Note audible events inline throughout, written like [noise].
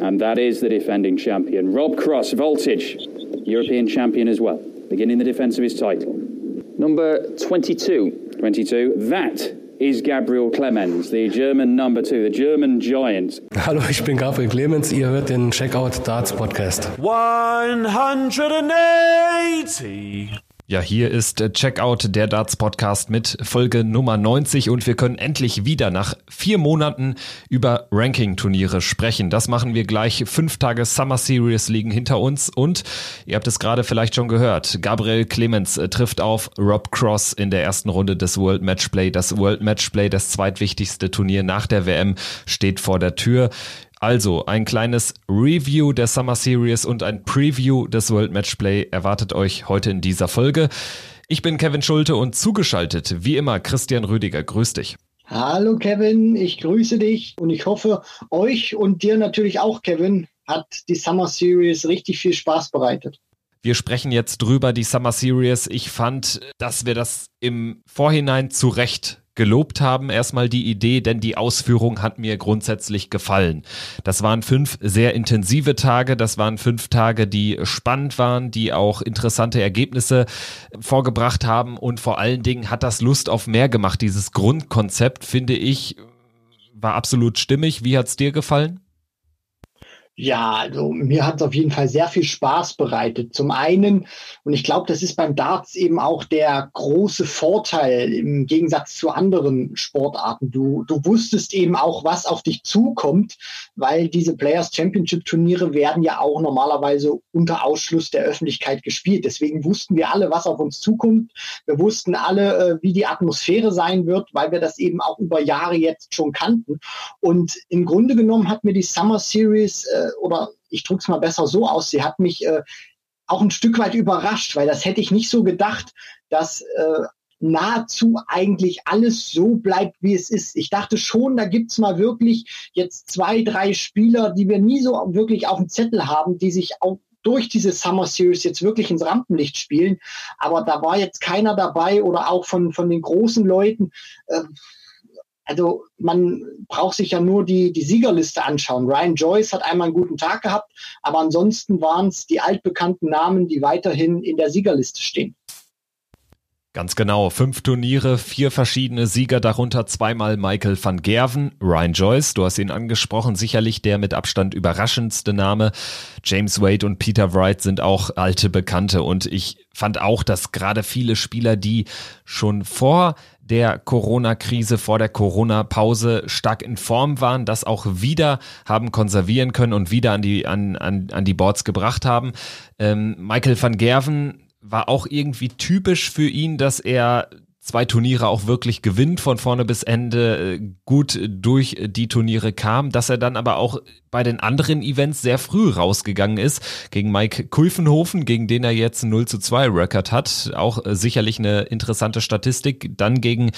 And that is the defending champion, Rob Cross, Voltage, European champion as well, beginning the defence of his title. Number 22. 22. That is Gabriel Clemens, the German number two, the German giant. [laughs] Hallo, ich bin Gabriel Clemens. Ihr hört den Checkout Darts Podcast. 180. Ja, hier ist äh, Checkout der Darts Podcast mit Folge Nummer 90 und wir können endlich wieder nach vier Monaten über Ranking-Turniere sprechen. Das machen wir gleich. Fünf Tage Summer Series liegen hinter uns und ihr habt es gerade vielleicht schon gehört. Gabriel Clemens äh, trifft auf Rob Cross in der ersten Runde des World Matchplay. Das World Matchplay, das zweitwichtigste Turnier nach der WM, steht vor der Tür. Also ein kleines Review der Summer Series und ein Preview des World Matchplay erwartet euch heute in dieser Folge. Ich bin Kevin Schulte und zugeschaltet, wie immer, Christian Rüdiger. Grüß dich. Hallo Kevin, ich grüße dich und ich hoffe, euch und dir natürlich auch, Kevin, hat die Summer Series richtig viel Spaß bereitet. Wir sprechen jetzt drüber, die Summer Series. Ich fand, dass wir das im Vorhinein zu Recht gelobt haben, erstmal die Idee, denn die Ausführung hat mir grundsätzlich gefallen. Das waren fünf sehr intensive Tage, das waren fünf Tage, die spannend waren, die auch interessante Ergebnisse vorgebracht haben und vor allen Dingen hat das Lust auf mehr gemacht. Dieses Grundkonzept, finde ich, war absolut stimmig. Wie hat's dir gefallen? Ja, also mir hat es auf jeden Fall sehr viel Spaß bereitet. Zum einen, und ich glaube, das ist beim Darts eben auch der große Vorteil im Gegensatz zu anderen Sportarten. Du, du wusstest eben auch, was auf dich zukommt, weil diese Players Championship Turniere werden ja auch normalerweise unter Ausschluss der Öffentlichkeit gespielt. Deswegen wussten wir alle, was auf uns zukommt. Wir wussten alle, äh, wie die Atmosphäre sein wird, weil wir das eben auch über Jahre jetzt schon kannten. Und im Grunde genommen hat mir die Summer Series äh, oder ich drücke es mal besser so aus, sie hat mich äh, auch ein Stück weit überrascht, weil das hätte ich nicht so gedacht, dass äh, nahezu eigentlich alles so bleibt, wie es ist. Ich dachte schon, da gibt's mal wirklich jetzt zwei, drei Spieler, die wir nie so wirklich auf dem Zettel haben, die sich auch durch diese Summer Series jetzt wirklich ins Rampenlicht spielen. Aber da war jetzt keiner dabei oder auch von, von den großen Leuten. Äh, also man braucht sich ja nur die, die Siegerliste anschauen. Ryan Joyce hat einmal einen guten Tag gehabt, aber ansonsten waren es die altbekannten Namen, die weiterhin in der Siegerliste stehen. Ganz genau. Fünf Turniere, vier verschiedene Sieger, darunter zweimal Michael van Gerven, Ryan Joyce, du hast ihn angesprochen, sicherlich der mit Abstand überraschendste Name. James Wade und Peter Wright sind auch alte Bekannte und ich fand auch, dass gerade viele Spieler, die schon vor der Corona-Krise, vor der Corona-Pause stark in Form waren, das auch wieder haben konservieren können und wieder an die, an, an, an die Boards gebracht haben. Ähm, Michael van Gerven war auch irgendwie typisch für ihn, dass er zwei Turniere auch wirklich gewinnt, von vorne bis Ende äh, gut durch die Turniere kam, dass er dann aber auch bei den anderen Events sehr früh rausgegangen ist, gegen Mike Kulfenhofen, gegen den er jetzt 0 zu 2 Record hat, auch äh, sicherlich eine interessante Statistik, dann gegen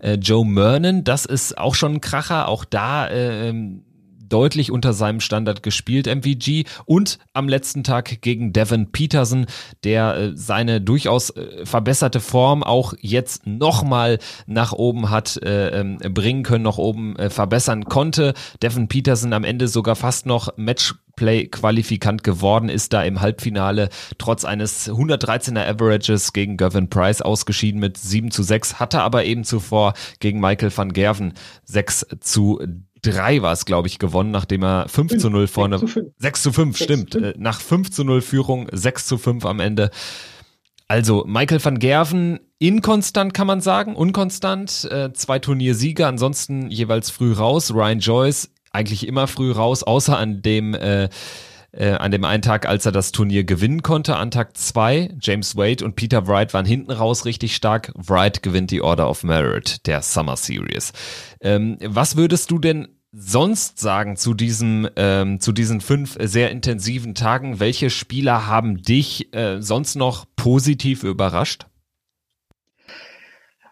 äh, Joe Mernon, das ist auch schon ein Kracher, auch da äh, deutlich unter seinem Standard gespielt, MVG. Und am letzten Tag gegen Devin Peterson, der äh, seine durchaus äh, verbesserte Form auch jetzt nochmal nach oben hat äh, ähm, bringen können, noch oben verbessern konnte. Devin Peterson am Ende sogar fast noch Matchplay-Qualifikant geworden, ist da im Halbfinale trotz eines 113er Averages gegen Gavin Price ausgeschieden mit 7 zu 6, hatte aber eben zuvor gegen Michael van Gerven 6 zu 3 war es, glaube ich, gewonnen, nachdem er 5 zu 0 vorne. 6 zu 5, 6 zu 5 stimmt. Zu 5. Äh, nach 5 zu 0 Führung 6 zu 5 am Ende. Also Michael van Gerven inkonstant kann man sagen, unkonstant, äh, zwei Turniersieger, ansonsten jeweils früh raus. Ryan Joyce eigentlich immer früh raus, außer an dem äh, äh, an dem einen Tag, als er das Turnier gewinnen konnte, an Tag zwei. James Wade und Peter Wright waren hinten raus richtig stark. Wright gewinnt die Order of Merit der Summer Series. Ähm, was würdest du denn sonst sagen zu diesem ähm, zu diesen fünf sehr intensiven Tagen? Welche Spieler haben dich äh, sonst noch positiv überrascht?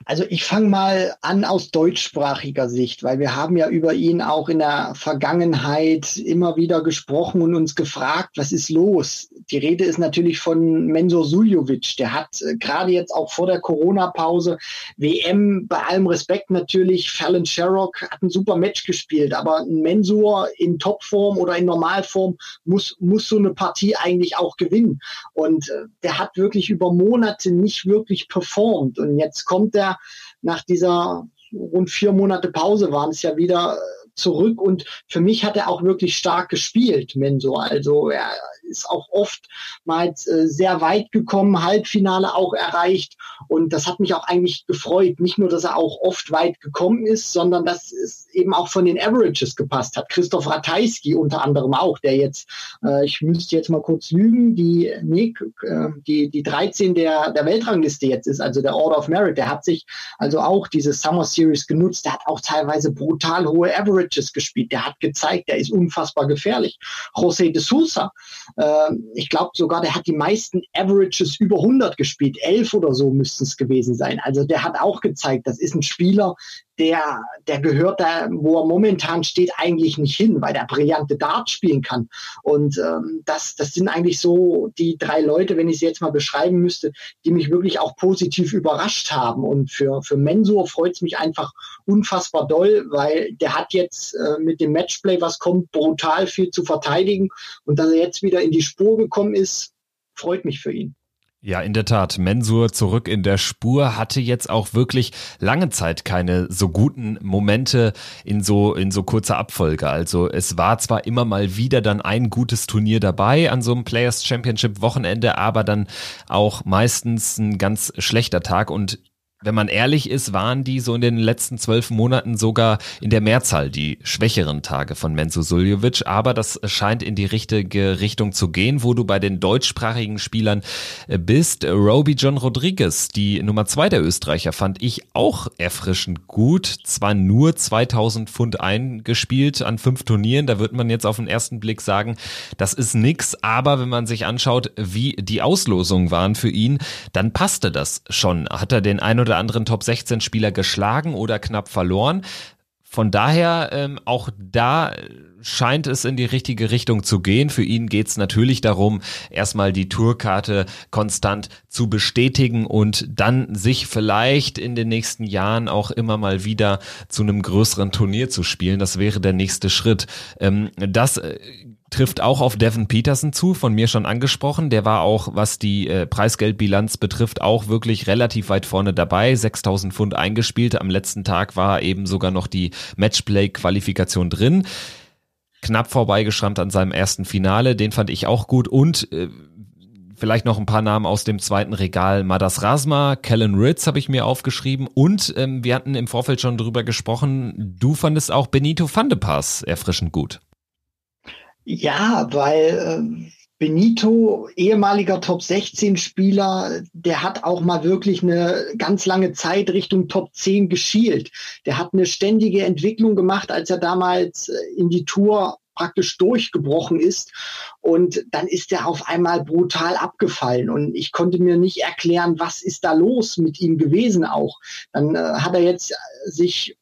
Also ich fange mal an aus deutschsprachiger Sicht, weil wir haben ja über ihn auch in der Vergangenheit immer wieder gesprochen und uns gefragt, was ist los? die Rede ist natürlich von Mensur Suljovic. Der hat äh, gerade jetzt auch vor der Corona-Pause WM, bei allem Respekt natürlich, Fallon Sherrock hat ein super Match gespielt, aber ein Mensur in Topform oder in Normalform muss, muss so eine Partie eigentlich auch gewinnen. Und äh, der hat wirklich über Monate nicht wirklich performt. Und jetzt kommt er nach dieser rund vier Monate Pause waren es ja wieder zurück und für mich hat er auch wirklich stark gespielt, Mensur. Also er ist auch oft mal äh, sehr weit gekommen, Halbfinale auch erreicht und das hat mich auch eigentlich gefreut. Nicht nur, dass er auch oft weit gekommen ist, sondern dass es eben auch von den Averages gepasst hat. Christoph Ratajski unter anderem auch, der jetzt, äh, ich müsste jetzt mal kurz lügen, die, nee, äh, die, die 13 der, der Weltrangliste jetzt ist, also der Order of Merit, der hat sich also auch diese Summer Series genutzt, der hat auch teilweise brutal hohe Averages gespielt. Der hat gezeigt, der ist unfassbar gefährlich. José de Sousa, äh, ich glaube sogar, der hat die meisten Averages über 100 gespielt. Elf oder so müssten es gewesen sein. Also der hat auch gezeigt, das ist ein Spieler, der, der gehört da, wo er momentan steht, eigentlich nicht hin, weil der brillante Dart spielen kann. Und ähm, das, das sind eigentlich so die drei Leute, wenn ich sie jetzt mal beschreiben müsste, die mich wirklich auch positiv überrascht haben. Und für, für Mensur freut es mich einfach unfassbar doll, weil der hat jetzt äh, mit dem Matchplay, was kommt, brutal viel zu verteidigen. Und dass er jetzt wieder in die Spur gekommen ist, freut mich für ihn. Ja, in der Tat. Mensur zurück in der Spur hatte jetzt auch wirklich lange Zeit keine so guten Momente in so, in so kurzer Abfolge. Also es war zwar immer mal wieder dann ein gutes Turnier dabei an so einem Players Championship Wochenende, aber dann auch meistens ein ganz schlechter Tag und wenn man ehrlich ist, waren die so in den letzten zwölf Monaten sogar in der Mehrzahl die schwächeren Tage von Menzo Suljovic. Aber das scheint in die richtige Richtung zu gehen, wo du bei den deutschsprachigen Spielern äh, bist. Roby John Rodriguez, die Nummer zwei der Österreicher, fand ich auch erfrischend gut. Zwar nur 2000 Pfund eingespielt an fünf Turnieren. Da wird man jetzt auf den ersten Blick sagen, das ist nix. Aber wenn man sich anschaut, wie die Auslosungen waren für ihn, dann passte das schon. Hat er den ein oder anderen Top 16 Spieler geschlagen oder knapp verloren. Von daher ähm, auch da scheint es in die richtige Richtung zu gehen. Für ihn geht es natürlich darum, erstmal die Tourkarte konstant zu bestätigen und dann sich vielleicht in den nächsten Jahren auch immer mal wieder zu einem größeren Turnier zu spielen. Das wäre der nächste Schritt. Ähm, das äh, trifft auch auf Devin Peterson zu, von mir schon angesprochen. Der war auch, was die äh, Preisgeldbilanz betrifft, auch wirklich relativ weit vorne dabei. 6000 Pfund eingespielt. Am letzten Tag war eben sogar noch die Matchplay-Qualifikation drin. Knapp vorbeigeschrammt an seinem ersten Finale. Den fand ich auch gut. Und äh, vielleicht noch ein paar Namen aus dem zweiten Regal. Madas Rasma, Kellen Ritz habe ich mir aufgeschrieben. Und ähm, wir hatten im Vorfeld schon drüber gesprochen. Du fandest auch Benito van de Pass erfrischend gut. Ja, weil äh, Benito, ehemaliger Top 16 Spieler, der hat auch mal wirklich eine ganz lange Zeit Richtung Top 10 geschielt. Der hat eine ständige Entwicklung gemacht, als er damals äh, in die Tour praktisch durchgebrochen ist. Und dann ist er auf einmal brutal abgefallen. Und ich konnte mir nicht erklären, was ist da los mit ihm gewesen auch. Dann äh, hat er jetzt sich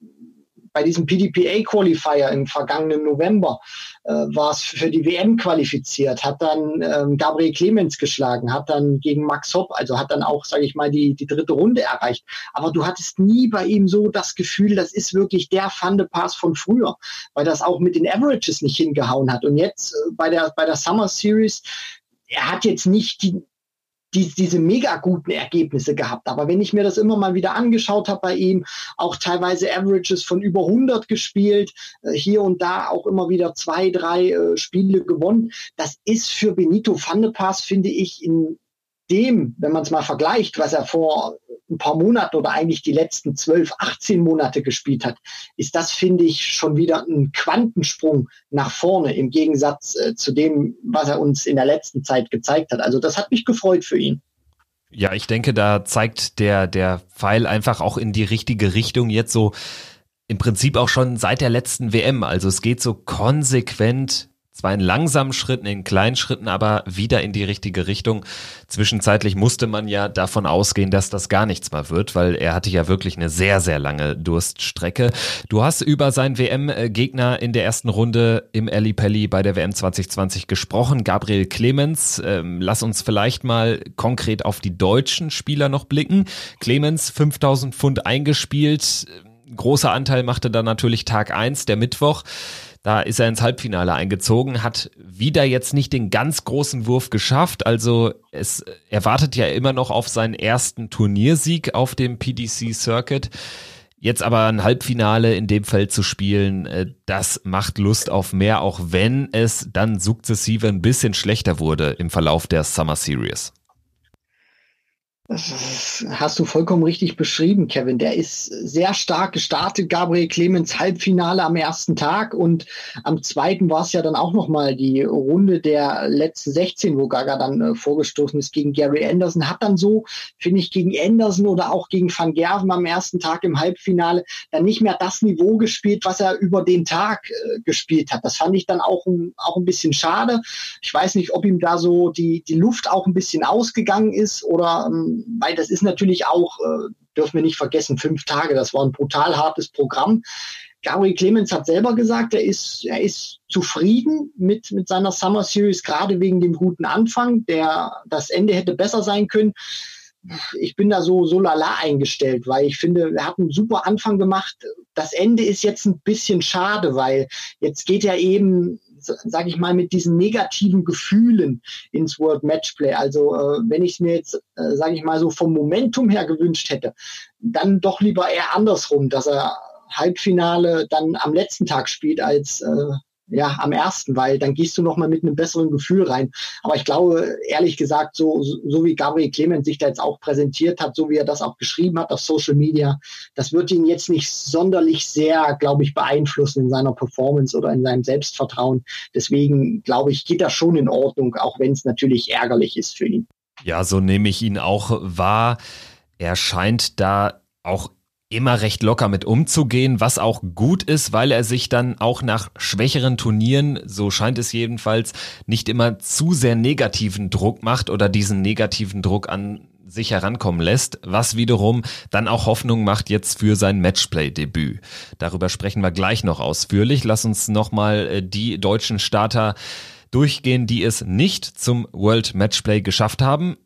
bei diesem PDPA-Qualifier im vergangenen November äh, war es für die WM qualifiziert, hat dann ähm, Gabriel Clemens geschlagen, hat dann gegen Max Hopp, also hat dann auch, sage ich mal, die, die dritte Runde erreicht. Aber du hattest nie bei ihm so das Gefühl, das ist wirklich der Pass von früher, weil das auch mit den Averages nicht hingehauen hat. Und jetzt äh, bei der bei der Summer Series er hat jetzt nicht die, die, diese mega guten Ergebnisse gehabt. Aber wenn ich mir das immer mal wieder angeschaut habe bei ihm, auch teilweise Averages von über 100 gespielt, äh, hier und da auch immer wieder zwei, drei äh, Spiele gewonnen. Das ist für Benito Van de Pass, finde ich, in dem, wenn man es mal vergleicht, was er vor ein paar Monaten oder eigentlich die letzten 12, 18 Monate gespielt hat, ist das, finde ich, schon wieder ein Quantensprung nach vorne im Gegensatz äh, zu dem, was er uns in der letzten Zeit gezeigt hat. Also das hat mich gefreut für ihn. Ja, ich denke, da zeigt der, der Pfeil einfach auch in die richtige Richtung jetzt so im Prinzip auch schon seit der letzten WM. Also es geht so konsequent zwar in langsamen Schritten, in kleinen Schritten, aber wieder in die richtige Richtung. Zwischenzeitlich musste man ja davon ausgehen, dass das gar nichts mehr wird, weil er hatte ja wirklich eine sehr, sehr lange Durststrecke. Du hast über seinen WM-Gegner in der ersten Runde im Ali Pelli bei der WM 2020 gesprochen, Gabriel Clemens. Ähm, lass uns vielleicht mal konkret auf die deutschen Spieler noch blicken. Clemens, 5000 Pfund eingespielt. Großer Anteil machte dann natürlich Tag eins, der Mittwoch. Da ist er ins Halbfinale eingezogen, hat wieder jetzt nicht den ganz großen Wurf geschafft. Also es erwartet ja immer noch auf seinen ersten Turniersieg auf dem PDC Circuit. Jetzt aber ein Halbfinale in dem Feld zu spielen, äh, das macht Lust auf mehr, auch wenn es dann sukzessive ein bisschen schlechter wurde im Verlauf der Summer Series. Das hast du vollkommen richtig beschrieben, Kevin. Der ist sehr stark gestartet. Gabriel Clemens Halbfinale am ersten Tag und am zweiten war es ja dann auch nochmal die Runde der letzten 16, wo Gaga dann äh, vorgestoßen ist gegen Gary Anderson. Hat dann so, finde ich, gegen Anderson oder auch gegen Van Gerven am ersten Tag im Halbfinale dann nicht mehr das Niveau gespielt, was er über den Tag äh, gespielt hat. Das fand ich dann auch, auch ein bisschen schade. Ich weiß nicht, ob ihm da so die, die Luft auch ein bisschen ausgegangen ist oder ähm, weil das ist natürlich auch, äh, dürfen wir nicht vergessen, fünf Tage, das war ein brutal hartes Programm. Gary Clemens hat selber gesagt, er ist, er ist zufrieden mit, mit seiner Summer Series, gerade wegen dem guten Anfang. Der, das Ende hätte besser sein können. Ich bin da so, so lala eingestellt, weil ich finde, er hat einen super Anfang gemacht. Das Ende ist jetzt ein bisschen schade, weil jetzt geht er eben sage ich mal, mit diesen negativen Gefühlen ins World Matchplay. Also äh, wenn ich es mir jetzt, äh, sage ich mal, so vom Momentum her gewünscht hätte, dann doch lieber eher andersrum, dass er Halbfinale dann am letzten Tag spielt als äh, ja, am ersten, weil dann gehst du noch mal mit einem besseren Gefühl rein. Aber ich glaube, ehrlich gesagt, so, so wie Gabriel Clement sich da jetzt auch präsentiert hat, so wie er das auch geschrieben hat auf Social Media, das wird ihn jetzt nicht sonderlich sehr, glaube ich, beeinflussen in seiner Performance oder in seinem Selbstvertrauen. Deswegen, glaube ich, geht das schon in Ordnung, auch wenn es natürlich ärgerlich ist für ihn. Ja, so nehme ich ihn auch wahr. Er scheint da auch immer recht locker mit umzugehen, was auch gut ist, weil er sich dann auch nach schwächeren Turnieren, so scheint es jedenfalls, nicht immer zu sehr negativen Druck macht oder diesen negativen Druck an sich herankommen lässt, was wiederum dann auch Hoffnung macht jetzt für sein Matchplay-Debüt. Darüber sprechen wir gleich noch ausführlich. Lass uns nochmal äh, die deutschen Starter durchgehen, die es nicht zum World Matchplay geschafft haben.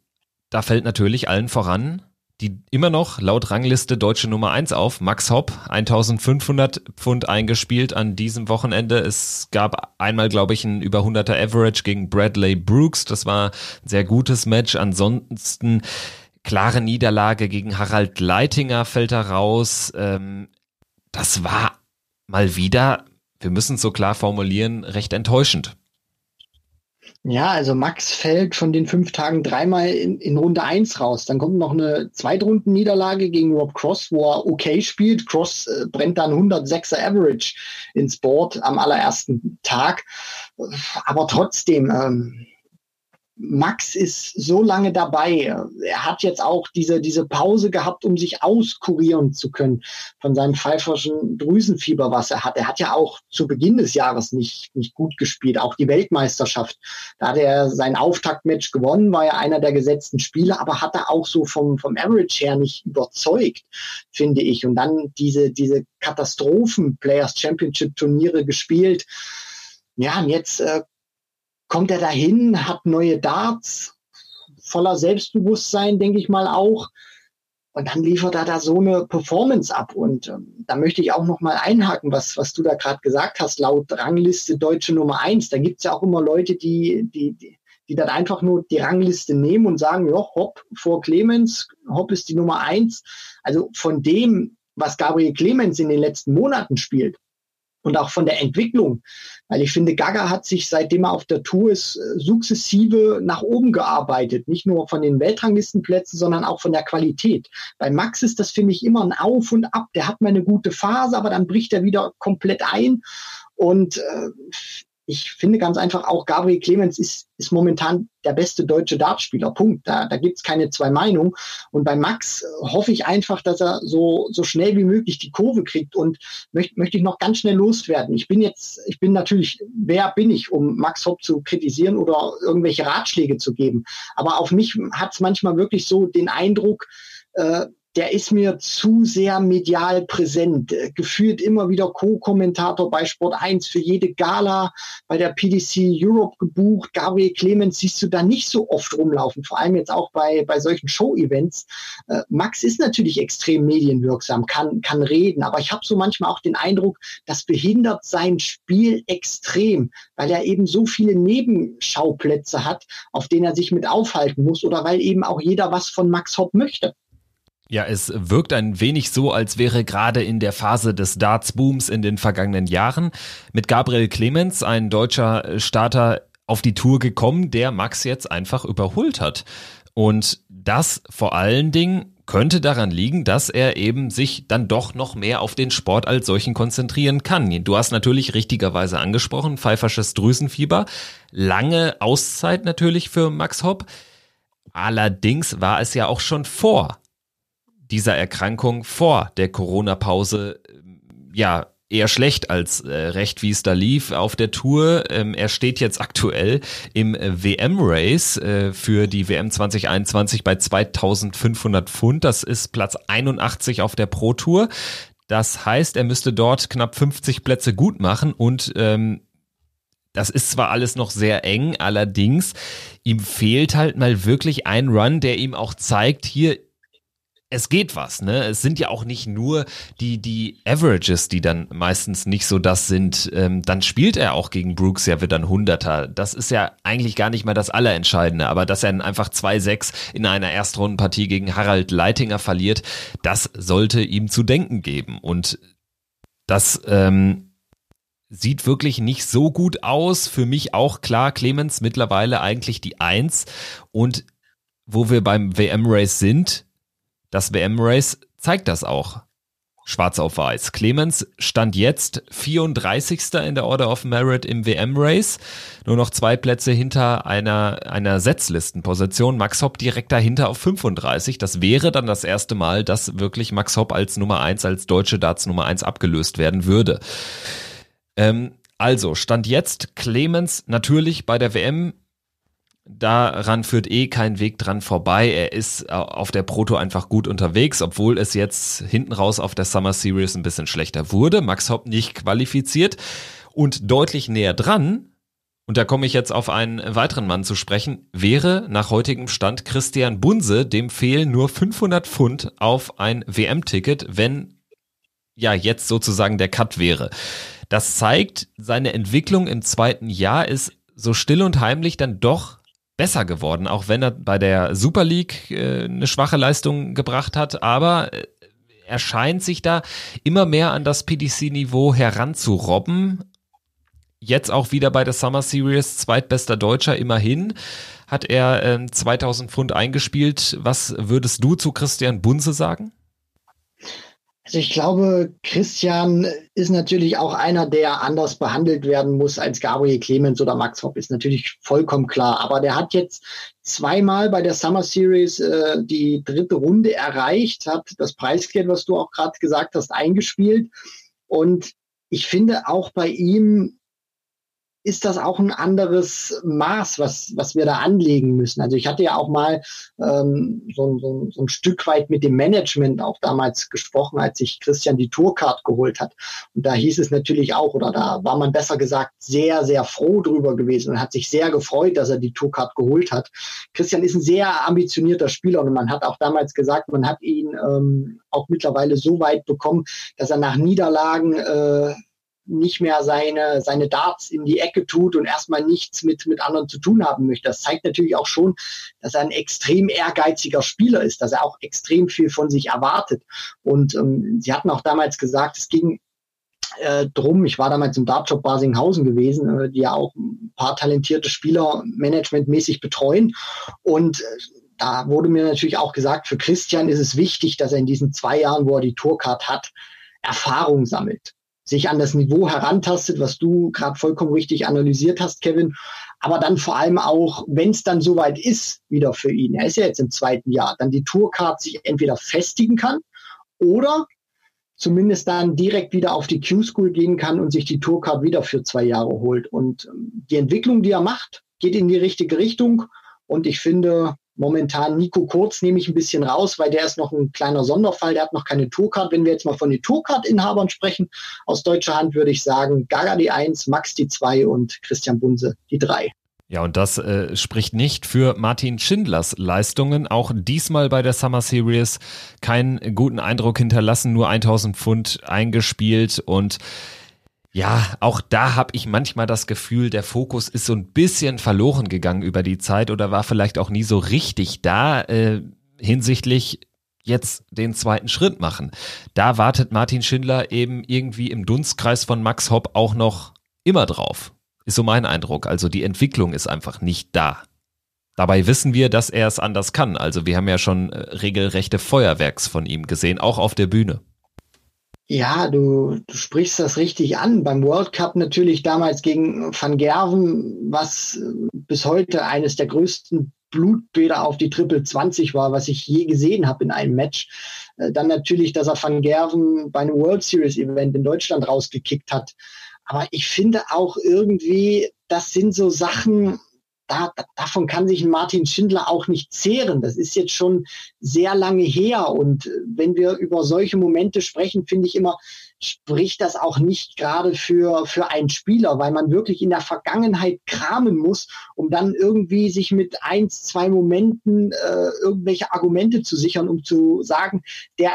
Da fällt natürlich allen voran die immer noch laut Rangliste deutsche Nummer eins auf. Max Hopp, 1500 Pfund eingespielt an diesem Wochenende. Es gab einmal, glaube ich, ein über 100er Average gegen Bradley Brooks. Das war ein sehr gutes Match. Ansonsten klare Niederlage gegen Harald Leitinger fällt da raus. Ähm, das war mal wieder, wir müssen es so klar formulieren, recht enttäuschend. Ja, also Max fällt von den fünf Tagen dreimal in, in Runde eins raus. Dann kommt noch eine Zweitrunden-Niederlage gegen Rob Cross, wo er okay spielt. Cross äh, brennt dann 106er Average ins Board am allerersten Tag. Aber trotzdem, ähm, Max ist so lange dabei. Er hat jetzt auch diese, diese Pause gehabt, um sich auskurieren zu können von seinem pfeiferschen Drüsenfieber, was er hat. Er hat ja auch zu Beginn des Jahres nicht, nicht gut gespielt, auch die Weltmeisterschaft. Da hat er sein Auftaktmatch gewonnen, war ja einer der gesetzten Spieler, aber hat er auch so vom, vom Average her nicht überzeugt, finde ich. Und dann diese, diese Katastrophen-Players Championship Turniere gespielt. Ja, und jetzt äh, kommt er dahin, hat neue Darts, voller Selbstbewusstsein, denke ich mal auch. Und dann liefert er da so eine Performance ab. Und ähm, da möchte ich auch noch mal einhaken, was, was du da gerade gesagt hast, laut Rangliste Deutsche Nummer eins. Da gibt's ja auch immer Leute, die, die, die, die dann einfach nur die Rangliste nehmen und sagen, ja, Hopp vor Clemens, Hopp ist die Nummer eins. Also von dem, was Gabriel Clemens in den letzten Monaten spielt, und auch von der Entwicklung. Weil ich finde, Gaga hat sich, seitdem er auf der Tour ist, äh, sukzessive nach oben gearbeitet. Nicht nur von den Weltranglistenplätzen, sondern auch von der Qualität. Bei Max ist das, finde ich, immer ein Auf und Ab. Der hat mal eine gute Phase, aber dann bricht er wieder komplett ein. Und äh, ich finde ganz einfach auch, Gabriel Clemens ist, ist momentan der beste deutsche Dartspieler. Punkt. Da, da gibt's keine zwei Meinungen. Und bei Max hoffe ich einfach, dass er so, so schnell wie möglich die Kurve kriegt und möchte, möchte ich noch ganz schnell loswerden. Ich bin jetzt, ich bin natürlich, wer bin ich, um Max Hopp zu kritisieren oder irgendwelche Ratschläge zu geben. Aber auf mich hat's manchmal wirklich so den Eindruck, äh, der ist mir zu sehr medial präsent. Äh, gefühlt immer wieder Co-Kommentator bei Sport 1 für jede Gala bei der PDC Europe gebucht. Gabriel Clemens siehst du da nicht so oft rumlaufen, vor allem jetzt auch bei, bei solchen Show-Events. Äh, Max ist natürlich extrem medienwirksam, kann, kann reden, aber ich habe so manchmal auch den Eindruck, das behindert sein Spiel extrem, weil er eben so viele Nebenschauplätze hat, auf denen er sich mit aufhalten muss oder weil eben auch jeder was von Max Hopp möchte. Ja, es wirkt ein wenig so, als wäre gerade in der Phase des Darts-Booms in den vergangenen Jahren mit Gabriel Clemens ein deutscher Starter auf die Tour gekommen, der Max jetzt einfach überholt hat. Und das vor allen Dingen könnte daran liegen, dass er eben sich dann doch noch mehr auf den Sport als solchen konzentrieren kann. Du hast natürlich richtigerweise angesprochen, pfeifersches Drüsenfieber, lange Auszeit natürlich für Max Hopp. Allerdings war es ja auch schon vor dieser Erkrankung vor der Corona-Pause ja eher schlecht als äh, recht, wie es da lief auf der Tour. Ähm, er steht jetzt aktuell im äh, WM-Race äh, für die WM 2021 bei 2500 Pfund. Das ist Platz 81 auf der Pro-Tour. Das heißt, er müsste dort knapp 50 Plätze gut machen und ähm, das ist zwar alles noch sehr eng, allerdings ihm fehlt halt mal wirklich ein Run, der ihm auch zeigt, hier es geht was, ne? Es sind ja auch nicht nur die, die Averages, die dann meistens nicht so das sind. Ähm, dann spielt er auch gegen Brooks ja wieder ein Hunderter. Das ist ja eigentlich gar nicht mal das Allerentscheidende. Aber dass er einfach 2-6 in einer Erstrundenpartie gegen Harald Leitinger verliert, das sollte ihm zu denken geben. Und das ähm, sieht wirklich nicht so gut aus. Für mich auch klar, Clemens mittlerweile eigentlich die Eins. Und wo wir beim WM-Race sind, das WM-Race zeigt das auch. Schwarz auf weiß. Clemens stand jetzt 34. in der Order of Merit im WM-Race. Nur noch zwei Plätze hinter einer, einer Setzlistenposition. Max Hopp direkt dahinter auf 35. Das wäre dann das erste Mal, dass wirklich Max Hopp als Nummer eins, als deutsche Darts Nummer eins abgelöst werden würde. Ähm, also, stand jetzt Clemens natürlich bei der WM daran führt eh kein Weg dran vorbei. Er ist äh, auf der Proto einfach gut unterwegs, obwohl es jetzt hinten raus auf der Summer Series ein bisschen schlechter wurde. Max Hopp nicht qualifiziert und deutlich näher dran. Und da komme ich jetzt auf einen weiteren Mann zu sprechen, wäre nach heutigem Stand Christian Bunse, dem fehlen nur 500 Pfund auf ein WM-Ticket, wenn ja jetzt sozusagen der Cut wäre. Das zeigt, seine Entwicklung im zweiten Jahr ist so still und heimlich dann doch besser geworden, auch wenn er bei der Super League äh, eine schwache Leistung gebracht hat, aber äh, er scheint sich da immer mehr an das PDC-Niveau heranzurobben. Jetzt auch wieder bei der Summer Series, zweitbester Deutscher immerhin, hat er äh, 2000 Pfund eingespielt. Was würdest du zu Christian Bunse sagen? Also ich glaube, Christian ist natürlich auch einer, der anders behandelt werden muss als Gabriel Clemens oder Max Hopp, ist natürlich vollkommen klar. Aber der hat jetzt zweimal bei der Summer Series äh, die dritte Runde erreicht, hat das Preisgeld, was du auch gerade gesagt hast, eingespielt. Und ich finde auch bei ihm ist das auch ein anderes Maß, was, was wir da anlegen müssen. Also ich hatte ja auch mal ähm, so, so, so ein Stück weit mit dem Management auch damals gesprochen, als sich Christian die Tourcard geholt hat. Und da hieß es natürlich auch, oder da war man besser gesagt sehr, sehr froh drüber gewesen und hat sich sehr gefreut, dass er die Tourcard geholt hat. Christian ist ein sehr ambitionierter Spieler und man hat auch damals gesagt, man hat ihn ähm, auch mittlerweile so weit bekommen, dass er nach Niederlagen äh, nicht mehr seine, seine Darts in die Ecke tut und erstmal nichts mit, mit anderen zu tun haben möchte. Das zeigt natürlich auch schon, dass er ein extrem ehrgeiziger Spieler ist, dass er auch extrem viel von sich erwartet. Und ähm, sie hatten auch damals gesagt, es ging äh, drum, ich war damals im Dartshop Basinghausen gewesen, äh, die ja auch ein paar talentierte Spieler managementmäßig betreuen. Und äh, da wurde mir natürlich auch gesagt, für Christian ist es wichtig, dass er in diesen zwei Jahren, wo er die Tourcard hat, Erfahrung sammelt sich an das Niveau herantastet, was du gerade vollkommen richtig analysiert hast, Kevin. Aber dann vor allem auch, wenn es dann soweit ist, wieder für ihn, er ist ja jetzt im zweiten Jahr, dann die Tourcard sich entweder festigen kann oder zumindest dann direkt wieder auf die Q-School gehen kann und sich die Tourcard wieder für zwei Jahre holt. Und ähm, die Entwicklung, die er macht, geht in die richtige Richtung. Und ich finde, momentan Nico Kurz nehme ich ein bisschen raus, weil der ist noch ein kleiner Sonderfall, der hat noch keine Tourcard. Wenn wir jetzt mal von den Tourcard-Inhabern sprechen, aus deutscher Hand würde ich sagen, Gaga die 1, Max die 2 und Christian Bunse die 3. Ja, und das äh, spricht nicht für Martin Schindlers Leistungen. Auch diesmal bei der Summer Series keinen guten Eindruck hinterlassen, nur 1000 Pfund eingespielt und ja, auch da habe ich manchmal das Gefühl, der Fokus ist so ein bisschen verloren gegangen über die Zeit oder war vielleicht auch nie so richtig da äh, hinsichtlich jetzt den zweiten Schritt machen. Da wartet Martin Schindler eben irgendwie im Dunstkreis von Max Hopp auch noch immer drauf. Ist so mein Eindruck. Also die Entwicklung ist einfach nicht da. Dabei wissen wir, dass er es anders kann. Also wir haben ja schon äh, regelrechte Feuerwerks von ihm gesehen, auch auf der Bühne. Ja, du, du sprichst das richtig an. Beim World Cup natürlich damals gegen Van Gerven, was äh, bis heute eines der größten Blutbäder auf die Triple 20 war, was ich je gesehen habe in einem Match. Äh, dann natürlich, dass er Van Gerven bei einem World Series Event in Deutschland rausgekickt hat. Aber ich finde auch irgendwie, das sind so Sachen, da, davon kann sich Martin Schindler auch nicht zehren. Das ist jetzt schon sehr lange her. Und äh, wenn wir über solche Momente sprechen, finde ich immer, spricht das auch nicht gerade für, für einen Spieler, weil man wirklich in der Vergangenheit kramen muss, um dann irgendwie sich mit eins, zwei Momenten äh, irgendwelche Argumente zu sichern, um zu sagen, der,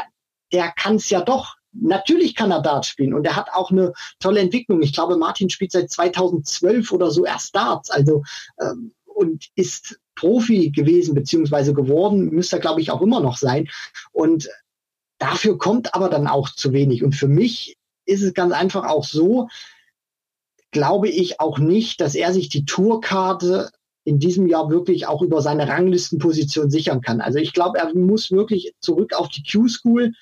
der kann es ja doch. Natürlich kann er Dart spielen und er hat auch eine tolle Entwicklung. Ich glaube, Martin spielt seit 2012 oder so erst Darts, also ähm, und ist Profi gewesen beziehungsweise geworden, müsste er glaube ich auch immer noch sein. Und dafür kommt aber dann auch zu wenig. Und für mich ist es ganz einfach auch so, glaube ich auch nicht, dass er sich die Tourkarte in diesem Jahr wirklich auch über seine Ranglistenposition sichern kann. Also ich glaube, er muss wirklich zurück auf die Q-School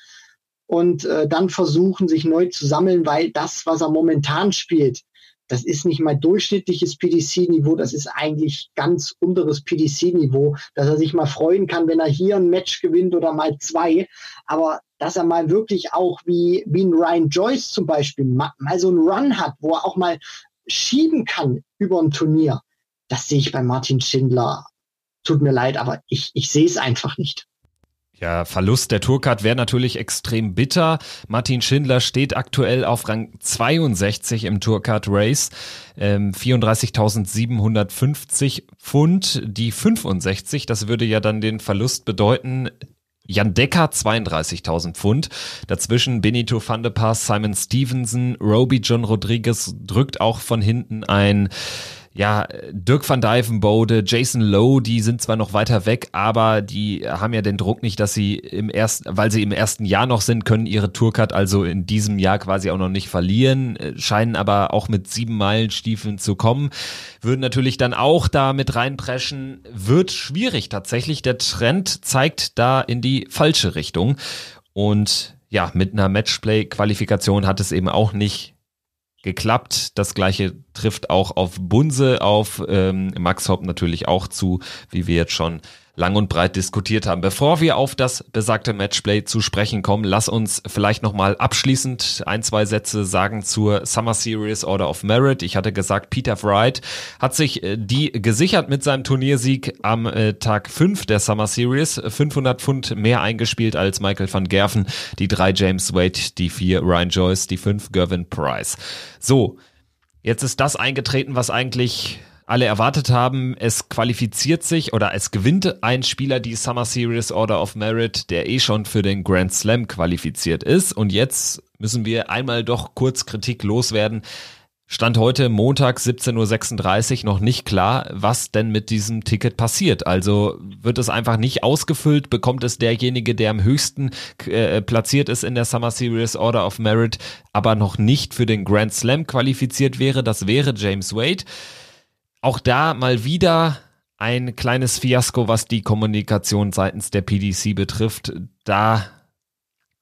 und äh, dann versuchen, sich neu zu sammeln, weil das, was er momentan spielt, das ist nicht mal durchschnittliches PDC-Niveau, das ist eigentlich ganz unteres PDC-Niveau, dass er sich mal freuen kann, wenn er hier ein Match gewinnt oder mal zwei. Aber dass er mal wirklich auch wie, wie ein Ryan Joyce zum Beispiel mal, mal so einen Run hat, wo er auch mal schieben kann über ein Turnier, das sehe ich bei Martin Schindler. Tut mir leid, aber ich, ich sehe es einfach nicht. Ja, Verlust der Tourcard wäre natürlich extrem bitter. Martin Schindler steht aktuell auf Rang 62 im Tourcard Race. Ähm, 34.750 Pfund. Die 65, das würde ja dann den Verlust bedeuten, Jan Decker 32.000 Pfund. Dazwischen Benito van de Pass, Simon Stevenson, Roby John Rodriguez drückt auch von hinten ein ja, Dirk van Dijvenbode, Jason Lowe, die sind zwar noch weiter weg, aber die haben ja den Druck nicht, dass sie im ersten, weil sie im ersten Jahr noch sind, können ihre Tourcard also in diesem Jahr quasi auch noch nicht verlieren, scheinen aber auch mit sieben Meilenstiefeln zu kommen, würden natürlich dann auch da mit reinpreschen, wird schwierig tatsächlich. Der Trend zeigt da in die falsche Richtung. Und ja, mit einer Matchplay-Qualifikation hat es eben auch nicht geklappt. Das gleiche trifft auch auf Bunse, auf ähm, Max Hopp natürlich auch zu, wie wir jetzt schon lang und breit diskutiert haben. Bevor wir auf das besagte Matchplay zu sprechen kommen, lass uns vielleicht nochmal abschließend ein, zwei Sätze sagen zur Summer Series Order of Merit. Ich hatte gesagt, Peter Wright hat sich äh, die gesichert mit seinem Turniersieg am äh, Tag 5 der Summer Series. 500 Pfund mehr eingespielt als Michael van Gerven, die drei James Wade, die vier Ryan Joyce, die fünf Gervin Price. So, jetzt ist das eingetreten, was eigentlich alle erwartet haben, es qualifiziert sich oder es gewinnt ein Spieler die Summer Series Order of Merit, der eh schon für den Grand Slam qualifiziert ist. Und jetzt müssen wir einmal doch kurz Kritik loswerden. Stand heute Montag 17.36 Uhr noch nicht klar, was denn mit diesem Ticket passiert. Also wird es einfach nicht ausgefüllt, bekommt es derjenige, der am höchsten äh, platziert ist in der Summer Series Order of Merit, aber noch nicht für den Grand Slam qualifiziert wäre. Das wäre James Wade. Auch da mal wieder ein kleines Fiasko, was die Kommunikation seitens der PDC betrifft. Da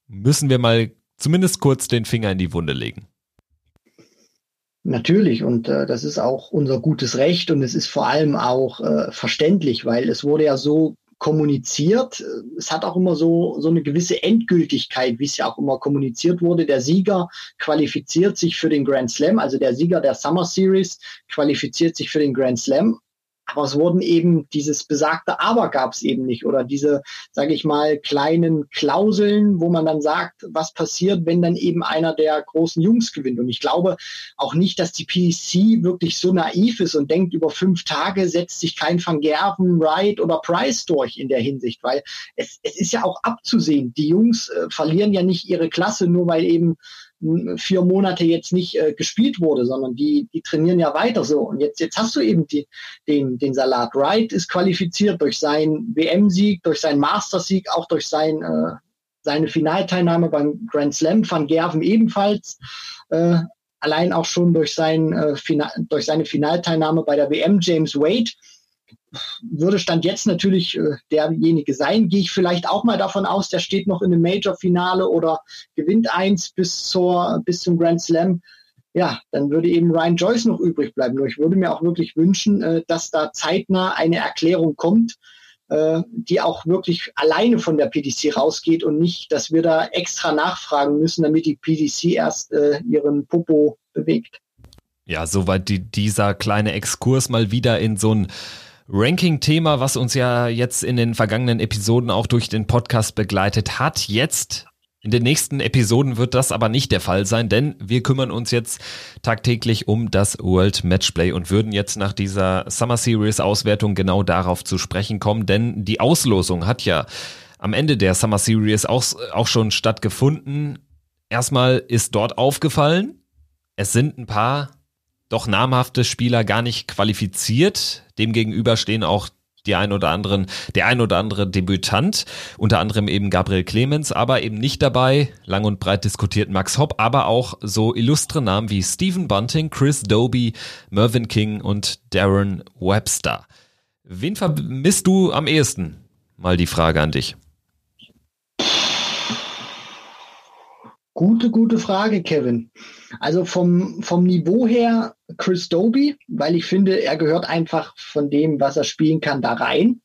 müssen wir mal zumindest kurz den Finger in die Wunde legen. Natürlich, und äh, das ist auch unser gutes Recht und es ist vor allem auch äh, verständlich, weil es wurde ja so kommuniziert. Es hat auch immer so, so eine gewisse Endgültigkeit, wie es ja auch immer kommuniziert wurde. Der Sieger qualifiziert sich für den Grand Slam, also der Sieger der Summer Series qualifiziert sich für den Grand Slam aber es wurden eben dieses besagte Aber gab es eben nicht oder diese, sage ich mal, kleinen Klauseln, wo man dann sagt, was passiert, wenn dann eben einer der großen Jungs gewinnt. Und ich glaube auch nicht, dass die PDC wirklich so naiv ist und denkt, über fünf Tage setzt sich kein Van Gerven, Wright oder Price durch in der Hinsicht, weil es, es ist ja auch abzusehen. Die Jungs äh, verlieren ja nicht ihre Klasse, nur weil eben vier Monate jetzt nicht äh, gespielt wurde, sondern die, die trainieren ja weiter so. Und jetzt, jetzt hast du eben die, den, den Salat. Wright ist qualifiziert durch seinen WM-Sieg, durch seinen Mastersieg, auch durch sein, äh, seine Finalteilnahme beim Grand Slam. Van Gerven ebenfalls. Äh, allein auch schon durch, sein, äh, durch seine Finalteilnahme bei der WM. James Wade würde Stand jetzt natürlich äh, derjenige sein. Gehe ich vielleicht auch mal davon aus, der steht noch in einem Major-Finale oder gewinnt eins bis, zur, bis zum Grand Slam. Ja, dann würde eben Ryan Joyce noch übrig bleiben. Nur ich würde mir auch wirklich wünschen, äh, dass da zeitnah eine Erklärung kommt, äh, die auch wirklich alleine von der PDC rausgeht und nicht, dass wir da extra nachfragen müssen, damit die PDC erst äh, ihren Popo bewegt. Ja, soweit die, dieser kleine Exkurs mal wieder in so ein Ranking-Thema, was uns ja jetzt in den vergangenen Episoden auch durch den Podcast begleitet hat. Jetzt in den nächsten Episoden wird das aber nicht der Fall sein, denn wir kümmern uns jetzt tagtäglich um das World Matchplay und würden jetzt nach dieser Summer Series Auswertung genau darauf zu sprechen kommen, denn die Auslosung hat ja am Ende der Summer Series auch, auch schon stattgefunden. Erstmal ist dort aufgefallen, es sind ein paar doch namhafte Spieler gar nicht qualifiziert. Demgegenüber stehen auch die ein oder anderen, der ein oder andere Debütant, unter anderem eben Gabriel Clemens, aber eben nicht dabei, lang und breit diskutiert Max Hopp, aber auch so illustre Namen wie Stephen Bunting, Chris Doby, Mervyn King und Darren Webster. Wen vermisst du am ehesten? Mal die Frage an dich. Gute, gute Frage, Kevin. Also vom, vom Niveau her Chris Doby, weil ich finde, er gehört einfach von dem, was er spielen kann, da rein.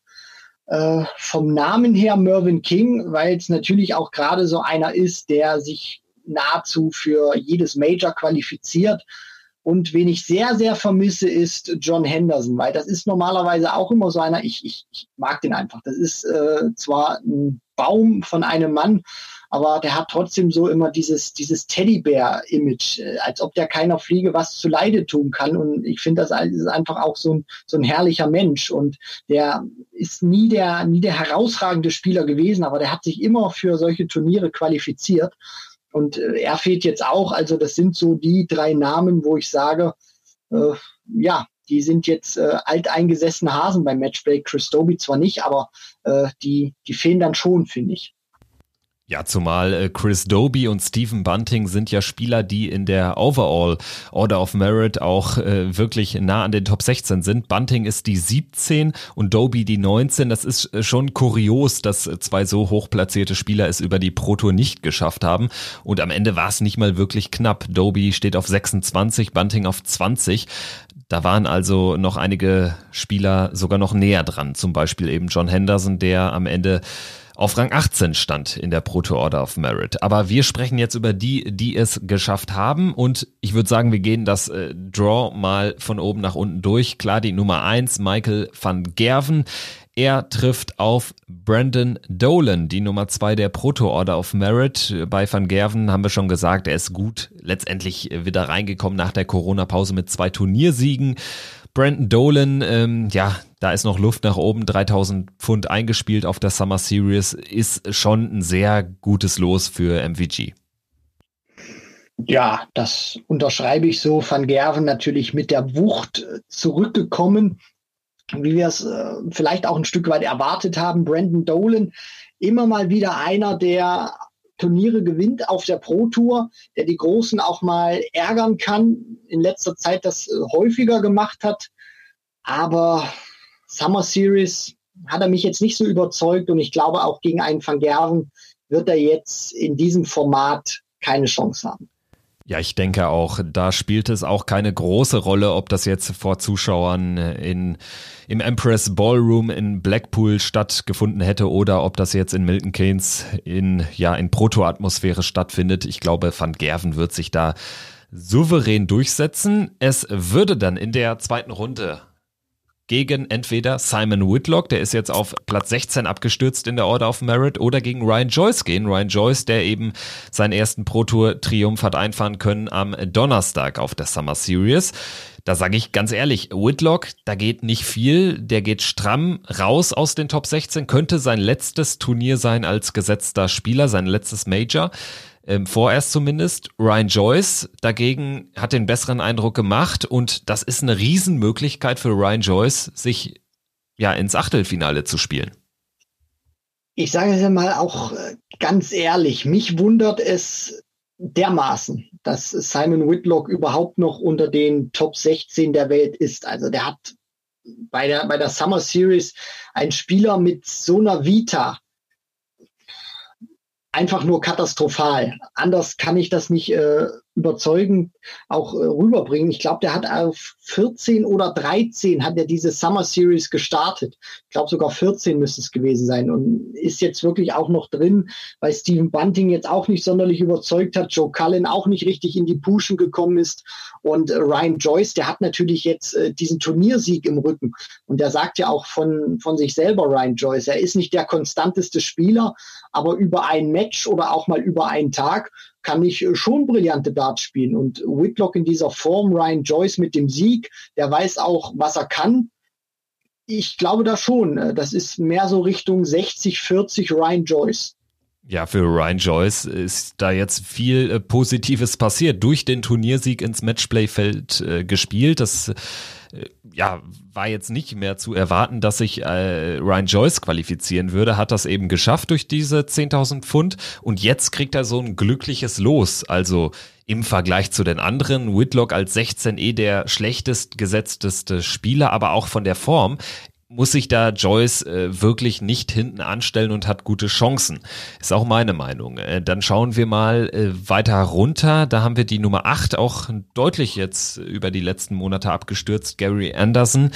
Äh, vom Namen her Mervyn King, weil es natürlich auch gerade so einer ist, der sich nahezu für jedes Major qualifiziert. Und wen ich sehr, sehr vermisse, ist John Henderson, weil das ist normalerweise auch immer so einer, ich, ich, ich mag den einfach. Das ist äh, zwar ein Baum von einem Mann, aber der hat trotzdem so immer dieses, dieses Teddybär-Image, äh, als ob der keiner Fliege was zu Leide tun kann. Und ich finde, das ist einfach auch so ein, so ein herrlicher Mensch. Und der ist nie der, nie der herausragende Spieler gewesen, aber der hat sich immer für solche Turniere qualifiziert. Und äh, er fehlt jetzt auch. Also das sind so die drei Namen, wo ich sage, äh, ja, die sind jetzt äh, alteingesessene Hasen beim Matchplay. Chris Doby zwar nicht, aber äh, die, die fehlen dann schon, finde ich. Ja, zumal äh, Chris Doby und Stephen Bunting sind ja Spieler, die in der Overall Order of Merit auch äh, wirklich nah an den Top 16 sind. Bunting ist die 17 und Doby die 19. Das ist äh, schon kurios, dass äh, zwei so hochplatzierte Spieler es über die Pro Tour nicht geschafft haben. Und am Ende war es nicht mal wirklich knapp. Doby steht auf 26, Bunting auf 20. Da waren also noch einige Spieler sogar noch näher dran. Zum Beispiel eben John Henderson, der am Ende auf Rang 18 stand in der Proto Order of Merit. Aber wir sprechen jetzt über die, die es geschafft haben und ich würde sagen, wir gehen das äh, Draw mal von oben nach unten durch. Klar, die Nummer 1, Michael van Gerven. Er trifft auf Brandon Dolan, die Nummer 2 der Proto Order of Merit. Bei Van Gerven haben wir schon gesagt, er ist gut letztendlich wieder reingekommen nach der Corona-Pause mit zwei Turniersiegen. Brandon Dolan, ähm, ja, da ist noch Luft nach oben. 3000 Pfund eingespielt auf der Summer Series ist schon ein sehr gutes Los für MVG. Ja, das unterschreibe ich so. Van Gerven natürlich mit der Wucht zurückgekommen, wie wir es äh, vielleicht auch ein Stück weit erwartet haben. Brandon Dolan, immer mal wieder einer, der Turniere gewinnt auf der Pro Tour, der die Großen auch mal ärgern kann. In letzter Zeit das äh, häufiger gemacht hat. Aber Summer Series hat er mich jetzt nicht so überzeugt und ich glaube auch gegen einen Van Gerven wird er jetzt in diesem Format keine Chance haben. Ja, ich denke auch, da spielt es auch keine große Rolle, ob das jetzt vor Zuschauern in, im Empress Ballroom in Blackpool stattgefunden hätte oder ob das jetzt in Milton Keynes in, ja, in Proto-Atmosphäre stattfindet. Ich glaube, Van Gerven wird sich da souverän durchsetzen. Es würde dann in der zweiten Runde gegen entweder Simon Whitlock, der ist jetzt auf Platz 16 abgestürzt in der Order of Merit, oder gegen Ryan Joyce gehen. Ryan Joyce, der eben seinen ersten Pro Tour Triumph hat einfahren können am Donnerstag auf der Summer Series. Da sage ich ganz ehrlich, Whitlock, da geht nicht viel, der geht stramm raus aus den Top 16, könnte sein letztes Turnier sein als gesetzter Spieler, sein letztes Major ähm, vorerst zumindest. Ryan Joyce dagegen hat den besseren Eindruck gemacht und das ist eine Riesenmöglichkeit für Ryan Joyce, sich ja ins Achtelfinale zu spielen. Ich sage es ja mal auch äh, ganz ehrlich, mich wundert es dermaßen, dass Simon Whitlock überhaupt noch unter den Top 16 der Welt ist. Also der hat bei der, bei der Summer Series einen Spieler mit so einer Vita, einfach nur katastrophal. Anders kann ich das nicht äh, überzeugend auch äh, rüberbringen. Ich glaube, der hat auf 14 oder 13 hat er diese Summer Series gestartet. Ich glaube sogar 14 müsste es gewesen sein und ist jetzt wirklich auch noch drin, weil Stephen Bunting jetzt auch nicht sonderlich überzeugt hat, Joe Cullen auch nicht richtig in die Puschen gekommen ist und äh, Ryan Joyce, der hat natürlich jetzt äh, diesen Turniersieg im Rücken und der sagt ja auch von, von sich selber, Ryan Joyce, er ist nicht der konstanteste Spieler, aber über ein Match oder auch mal über einen Tag kann ich äh, schon brillante Darts spielen. Und Whitlock in dieser Form, Ryan Joyce mit dem Sieg, der weiß auch, was er kann. Ich glaube da schon. Äh, das ist mehr so Richtung 60, 40 Ryan Joyce. Ja, für Ryan Joyce ist da jetzt viel äh, Positives passiert. Durch den Turniersieg ins Matchplayfeld gespielt. Das ja, war jetzt nicht mehr zu erwarten, dass sich äh, Ryan Joyce qualifizieren würde, hat das eben geschafft durch diese 10.000 Pfund und jetzt kriegt er so ein glückliches Los. Also im Vergleich zu den anderen, Whitlock als 16 eh der schlechtest gesetzteste Spieler, aber auch von der Form muss sich da Joyce äh, wirklich nicht hinten anstellen und hat gute Chancen. Ist auch meine Meinung. Äh, dann schauen wir mal äh, weiter runter. Da haben wir die Nummer 8 auch deutlich jetzt über die letzten Monate abgestürzt. Gary Anderson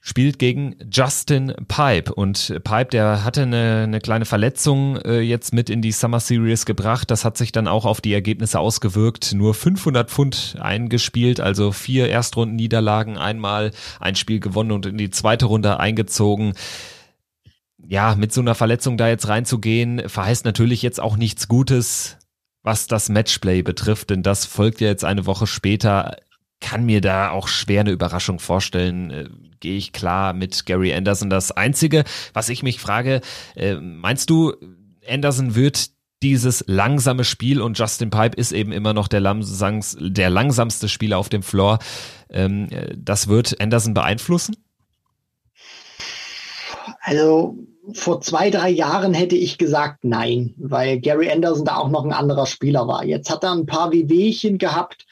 spielt gegen Justin Pipe. Und Pipe, der hatte eine, eine kleine Verletzung äh, jetzt mit in die Summer Series gebracht. Das hat sich dann auch auf die Ergebnisse ausgewirkt. Nur 500 Pfund eingespielt, also vier Erstrunden-Niederlagen, einmal ein Spiel gewonnen und in die zweite Runde eingezogen ja, mit so einer Verletzung da jetzt reinzugehen, verheißt natürlich jetzt auch nichts Gutes, was das Matchplay betrifft, denn das folgt ja jetzt eine Woche später kann mir da auch schwer eine Überraschung vorstellen. Gehe ich klar mit Gary Anderson. Das Einzige, was ich mich frage, äh, meinst du, Anderson wird dieses langsame Spiel und Justin Pipe ist eben immer noch der, langsams, der langsamste Spieler auf dem Floor. Ähm, das wird Anderson beeinflussen? Also vor zwei, drei Jahren hätte ich gesagt nein, weil Gary Anderson da auch noch ein anderer Spieler war. Jetzt hat er ein paar Wehwehchen gehabt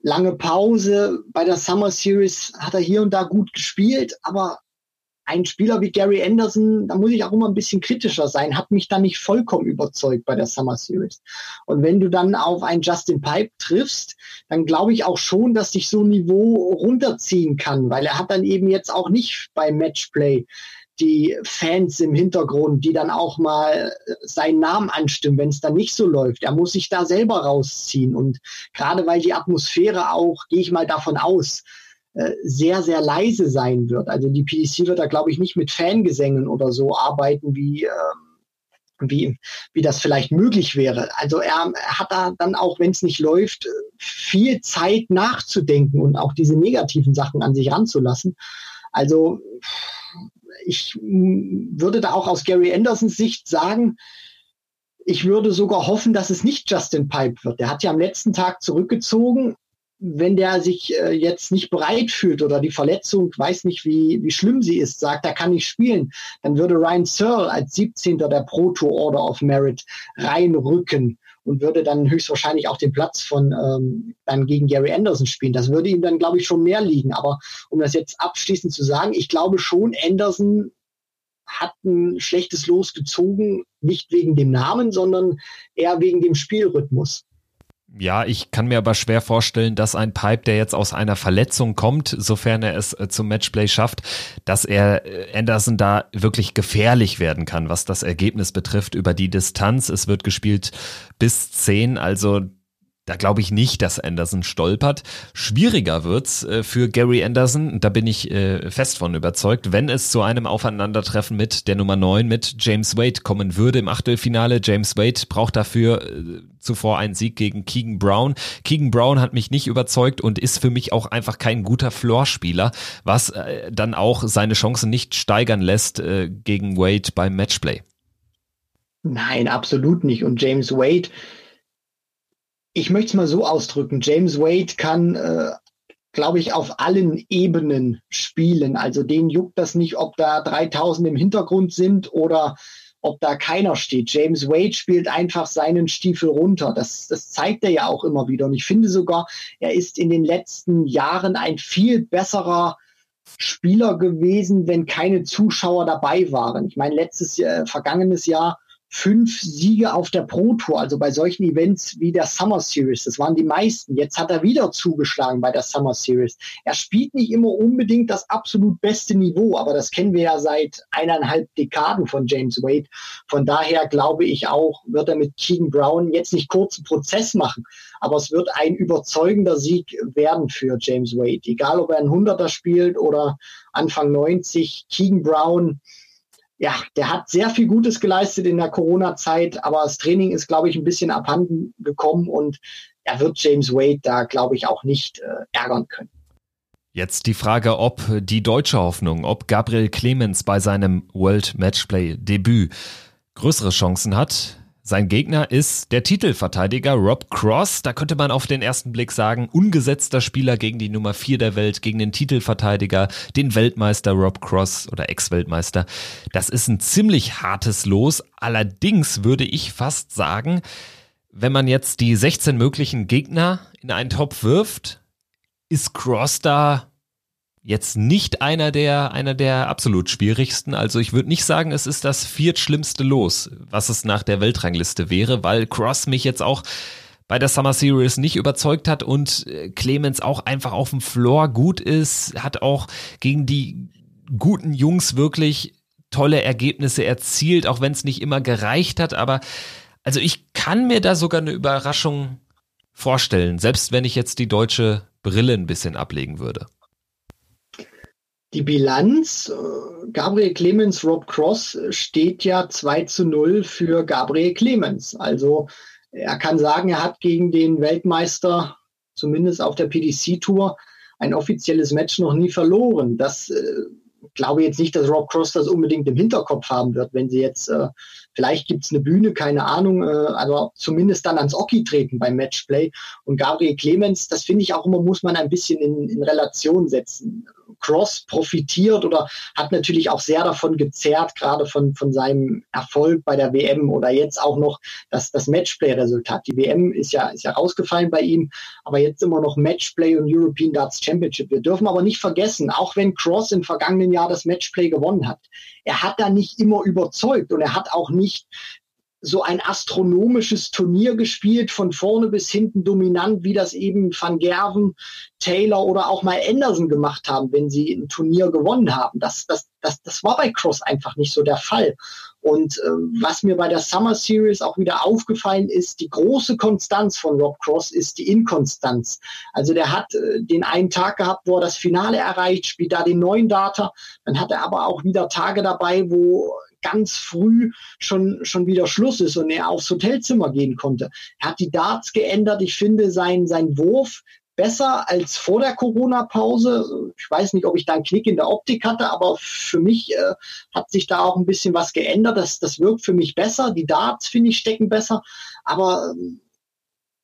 lange Pause. Bei der Summer Series hat er hier und da gut gespielt, aber ein Spieler wie Gary Anderson, da muss ich auch immer ein bisschen kritischer sein, hat mich da nicht vollkommen überzeugt bei der Summer Series. Und wenn du dann auf einen Justin Pipe triffst, dann glaube ich auch schon, dass dich so ein Niveau runterziehen kann, weil er hat dann eben jetzt auch nicht beim Matchplay die Fans im Hintergrund, die dann auch mal äh, seinen Namen anstimmen, wenn es dann nicht so läuft. Er muss sich da selber rausziehen. Und gerade weil die Atmosphäre auch, gehe ich mal davon aus, äh, sehr, sehr leise sein wird. Also die PDC wird da, glaube ich, nicht mit Fangesängen oder so arbeiten, wie, ähm, wie, wie das vielleicht möglich wäre. Also er, hat da dann auch, wenn es nicht läuft, viel Zeit nachzudenken und auch diese negativen Sachen an sich ranzulassen. Also ich würde da auch aus Gary Andersons Sicht sagen, ich würde sogar hoffen, dass es nicht Justin Pipe wird. Der hat ja am letzten Tag zurückgezogen. Wenn der sich äh, jetzt nicht bereit fühlt oder die Verletzung, weiß nicht, wie, wie schlimm sie ist, sagt, er kann nicht spielen, dann würde Ryan Searle als 17. der Proto Order of Merit reinrücken und würde dann höchstwahrscheinlich auch den Platz von ähm, dann gegen Gary Anderson spielen. Das würde ihm dann, glaube ich, schon mehr liegen. Aber um das jetzt abschließend zu sagen, ich glaube schon, Anderson hat ein schlechtes Los gezogen, nicht wegen dem Namen, sondern eher wegen dem Spielrhythmus. Ja, ich kann mir aber schwer vorstellen, dass ein Pipe, der jetzt aus einer Verletzung kommt, sofern er es äh, zum Matchplay schafft, dass er äh, Anderson da wirklich gefährlich werden kann, was das Ergebnis betrifft über die Distanz. Es wird gespielt bis 10, also da glaube ich nicht, dass Anderson stolpert. Schwieriger wird's äh, für Gary Anderson, da bin ich äh, fest von überzeugt, wenn es zu einem Aufeinandertreffen mit der Nummer 9 mit James Wade kommen würde im Achtelfinale. James Wade braucht dafür äh, zuvor einen Sieg gegen Keegan Brown. Keegan Brown hat mich nicht überzeugt und ist für mich auch einfach kein guter Floorspieler, was äh, dann auch seine Chancen nicht steigern lässt äh, gegen Wade beim Matchplay. Nein, absolut nicht. Und James Wade ich möchte es mal so ausdrücken, James Wade kann, äh, glaube ich, auf allen Ebenen spielen. Also den juckt das nicht, ob da 3000 im Hintergrund sind oder ob da keiner steht. James Wade spielt einfach seinen Stiefel runter. Das, das zeigt er ja auch immer wieder. Und ich finde sogar, er ist in den letzten Jahren ein viel besserer Spieler gewesen, wenn keine Zuschauer dabei waren. Ich meine, letztes Jahr, vergangenes Jahr fünf Siege auf der Pro Tour, also bei solchen Events wie der Summer Series. Das waren die meisten. Jetzt hat er wieder zugeschlagen bei der Summer Series. Er spielt nicht immer unbedingt das absolut beste Niveau, aber das kennen wir ja seit eineinhalb Dekaden von James Wade. Von daher glaube ich auch, wird er mit Keegan Brown jetzt nicht kurzen Prozess machen, aber es wird ein überzeugender Sieg werden für James Wade. Egal, ob er ein Hunderter spielt oder Anfang 90. Keegan Brown, ja, der hat sehr viel Gutes geleistet in der Corona-Zeit, aber das Training ist, glaube ich, ein bisschen abhanden gekommen und er wird James Wade da, glaube ich, auch nicht äh, ärgern können. Jetzt die Frage, ob die deutsche Hoffnung, ob Gabriel Clemens bei seinem World Matchplay Debüt größere Chancen hat. Sein Gegner ist der Titelverteidiger Rob Cross. Da könnte man auf den ersten Blick sagen, ungesetzter Spieler gegen die Nummer 4 der Welt, gegen den Titelverteidiger, den Weltmeister Rob Cross oder Ex-Weltmeister. Das ist ein ziemlich hartes Los. Allerdings würde ich fast sagen, wenn man jetzt die 16 möglichen Gegner in einen Topf wirft, ist Cross da jetzt nicht einer der, einer der absolut schwierigsten. Also ich würde nicht sagen, es ist das viertschlimmste Los, was es nach der Weltrangliste wäre, weil Cross mich jetzt auch bei der Summer Series nicht überzeugt hat und äh, Clemens auch einfach auf dem Floor gut ist, hat auch gegen die guten Jungs wirklich tolle Ergebnisse erzielt, auch wenn es nicht immer gereicht hat. Aber also ich kann mir da sogar eine Überraschung vorstellen, selbst wenn ich jetzt die deutsche Brille ein bisschen ablegen würde. Die Bilanz, äh, Gabriel Clemens, Rob Cross, steht ja 2 zu 0 für Gabriel Clemens. Also er kann sagen, er hat gegen den Weltmeister, zumindest auf der PDC-Tour, ein offizielles Match noch nie verloren. Das äh, glaube jetzt nicht, dass Rob Cross das unbedingt im Hinterkopf haben wird, wenn sie jetzt, äh, vielleicht gibt es eine Bühne, keine Ahnung, äh, aber zumindest dann ans Oki treten beim Matchplay. Und Gabriel Clemens, das finde ich auch immer, muss man ein bisschen in, in Relation setzen. Cross profitiert oder hat natürlich auch sehr davon gezerrt, gerade von, von seinem Erfolg bei der WM oder jetzt auch noch das, das Matchplay-Resultat. Die WM ist ja, ist ja rausgefallen bei ihm, aber jetzt immer noch Matchplay und European Darts Championship. Wir dürfen aber nicht vergessen, auch wenn Cross im vergangenen Jahr das Matchplay gewonnen hat, er hat da nicht immer überzeugt und er hat auch nicht so ein astronomisches Turnier gespielt, von vorne bis hinten dominant, wie das eben Van Gerven, Taylor oder auch mal Anderson gemacht haben, wenn sie ein Turnier gewonnen haben. Das, das, das, das war bei Cross einfach nicht so der Fall. Und äh, was mir bei der Summer Series auch wieder aufgefallen ist, die große Konstanz von Rob Cross ist die Inkonstanz. Also der hat äh, den einen Tag gehabt, wo er das Finale erreicht, spielt da den neuen Data. Dann hat er aber auch wieder Tage dabei, wo ganz früh schon, schon wieder Schluss ist und er aufs Hotelzimmer gehen konnte. Er hat die Darts geändert. Ich finde sein, sein Wurf besser als vor der Corona-Pause. Ich weiß nicht, ob ich da einen Knick in der Optik hatte, aber für mich äh, hat sich da auch ein bisschen was geändert. Das, das wirkt für mich besser. Die Darts, finde ich, stecken besser. Aber ähm,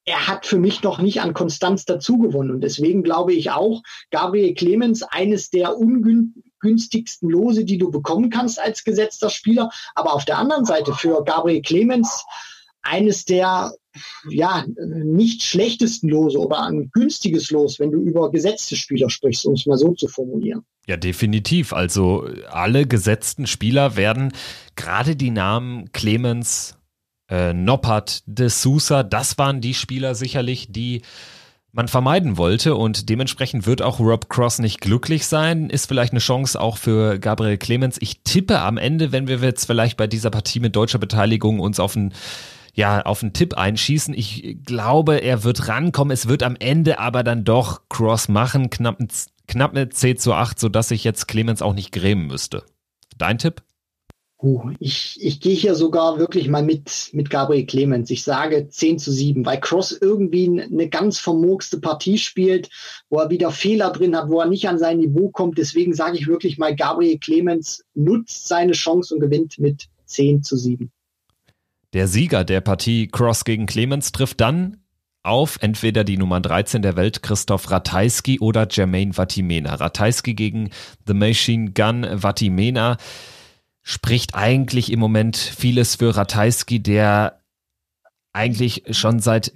er hat für mich noch nicht an Konstanz dazugewonnen. Und deswegen glaube ich auch, Gabriel Clemens, eines der ungünstigsten Lose, die du bekommen kannst als gesetzter Spieler. Aber auf der anderen Seite für Gabriel Clemens eines der ja, nicht schlechtesten Lose oder ein günstiges Los, wenn du über gesetzte Spieler sprichst, um es mal so zu formulieren. Ja, definitiv. Also alle gesetzten Spieler werden gerade die Namen Clemens, äh, Noppert, De Sousa, das waren die Spieler sicherlich, die man vermeiden wollte und dementsprechend wird auch Rob Cross nicht glücklich sein. Ist vielleicht eine Chance auch für Gabriel Clemens. Ich tippe am Ende, wenn wir jetzt vielleicht bei dieser Partie mit deutscher Beteiligung uns auf einen ja, auf einen Tipp einschießen. Ich glaube, er wird rankommen. Es wird am Ende aber dann doch Cross machen. Knapp, knapp eine C zu 8, sodass sich jetzt Clemens auch nicht grämen müsste. Dein Tipp? Uh, ich, ich gehe hier sogar wirklich mal mit, mit Gabriel Clemens. Ich sage 10 zu 7, weil Cross irgendwie eine ganz vermurkste Partie spielt, wo er wieder Fehler drin hat, wo er nicht an sein Niveau kommt. Deswegen sage ich wirklich mal, Gabriel Clemens nutzt seine Chance und gewinnt mit 10 zu 7. Der Sieger der Partie Cross gegen Clemens trifft dann auf entweder die Nummer 13 der Welt Christoph Ratajski oder Jermaine Vatimena. Ratajski gegen The Machine Gun Vatimena spricht eigentlich im Moment vieles für Ratajski, der eigentlich schon seit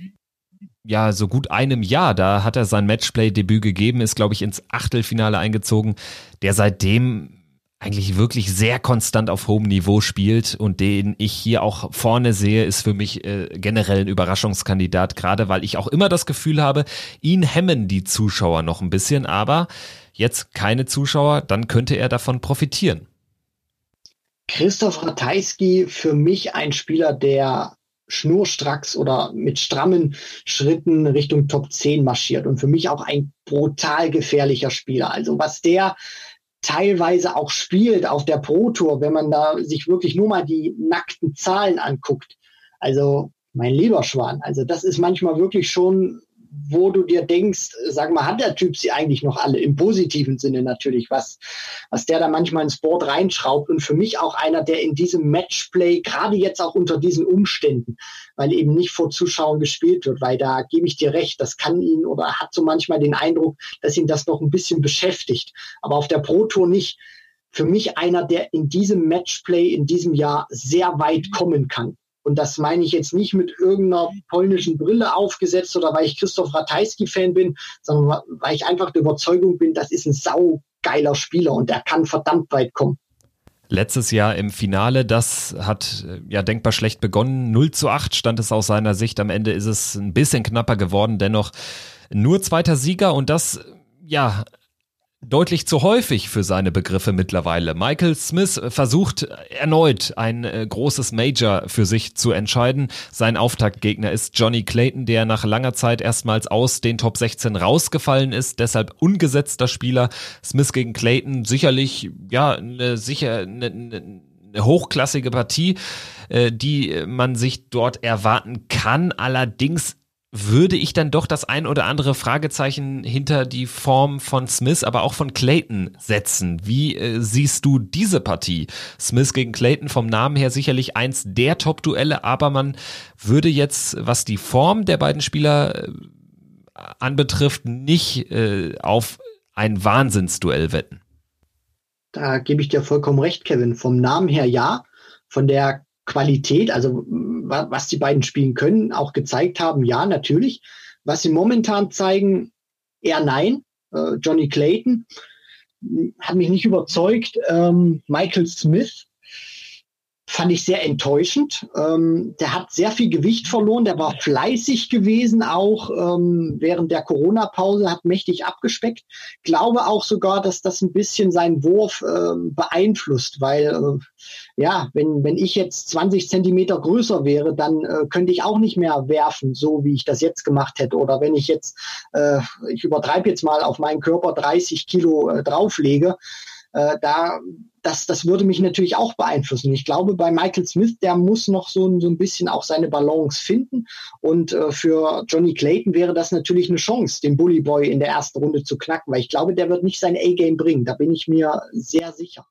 ja, so gut einem Jahr, da hat er sein Matchplay-Debüt gegeben, ist, glaube ich, ins Achtelfinale eingezogen, der seitdem eigentlich wirklich sehr konstant auf hohem Niveau spielt und den ich hier auch vorne sehe, ist für mich äh, generell ein Überraschungskandidat, gerade weil ich auch immer das Gefühl habe, ihn hemmen die Zuschauer noch ein bisschen, aber jetzt keine Zuschauer, dann könnte er davon profitieren. Christoph Ratajski für mich ein Spieler, der schnurstracks oder mit strammen Schritten Richtung Top 10 marschiert und für mich auch ein brutal gefährlicher Spieler. Also was der teilweise auch spielt auf der Pro Tour, wenn man da sich wirklich nur mal die nackten Zahlen anguckt. Also mein lieber Schwan, also das ist manchmal wirklich schon wo du dir denkst, sag mal, hat der Typ sie eigentlich noch alle im positiven Sinne natürlich, was, was der da manchmal ins Board reinschraubt und für mich auch einer, der in diesem Matchplay, gerade jetzt auch unter diesen Umständen, weil eben nicht vor Zuschauern gespielt wird, weil da gebe ich dir recht, das kann ihn oder hat so manchmal den Eindruck, dass ihn das noch ein bisschen beschäftigt, aber auf der Pro Tour nicht. Für mich einer, der in diesem Matchplay in diesem Jahr sehr weit kommen kann. Und das meine ich jetzt nicht mit irgendeiner polnischen Brille aufgesetzt oder weil ich Christoph Ratajski-Fan bin, sondern weil ich einfach der Überzeugung bin, das ist ein saugeiler Spieler und der kann verdammt weit kommen. Letztes Jahr im Finale, das hat äh, ja denkbar schlecht begonnen. 0 zu 8 stand es aus seiner Sicht. Am Ende ist es ein bisschen knapper geworden, dennoch nur zweiter Sieger und das ja deutlich zu häufig für seine Begriffe mittlerweile. Michael Smith versucht erneut ein äh, großes Major für sich zu entscheiden. Sein Auftaktgegner ist Johnny Clayton, der nach langer Zeit erstmals aus den Top 16 rausgefallen ist, deshalb ungesetzter Spieler. Smith gegen Clayton sicherlich ja eine sicher eine, eine hochklassige Partie, äh, die man sich dort erwarten kann. Allerdings würde ich dann doch das ein oder andere Fragezeichen hinter die Form von Smith, aber auch von Clayton setzen. Wie äh, siehst du diese Partie? Smith gegen Clayton vom Namen her sicherlich eins der Top-Duelle, aber man würde jetzt, was die Form der beiden Spieler äh, anbetrifft, nicht äh, auf ein Wahnsinnsduell wetten. Da gebe ich dir vollkommen recht, Kevin. Vom Namen her ja, von der Qualität, also was die beiden spielen können, auch gezeigt haben, ja, natürlich. Was sie momentan zeigen, eher nein. Äh, Johnny Clayton hat mich nicht überzeugt. Ähm, Michael Smith fand ich sehr enttäuschend. Ähm, der hat sehr viel Gewicht verloren, der war fleißig gewesen, auch ähm, während der Corona-Pause, hat mächtig abgespeckt. Glaube auch sogar, dass das ein bisschen seinen Wurf ähm, beeinflusst, weil äh, ja, wenn, wenn ich jetzt 20 Zentimeter größer wäre, dann äh, könnte ich auch nicht mehr werfen, so wie ich das jetzt gemacht hätte. Oder wenn ich jetzt, äh, ich übertreibe jetzt mal auf meinen Körper 30 Kilo äh, drauflege, äh, da das, das würde mich natürlich auch beeinflussen. Ich glaube, bei Michael Smith, der muss noch so, so ein bisschen auch seine Balance finden. Und äh, für Johnny Clayton wäre das natürlich eine Chance, den Bully Boy in der ersten Runde zu knacken, weil ich glaube, der wird nicht sein A-Game bringen. Da bin ich mir sehr sicher.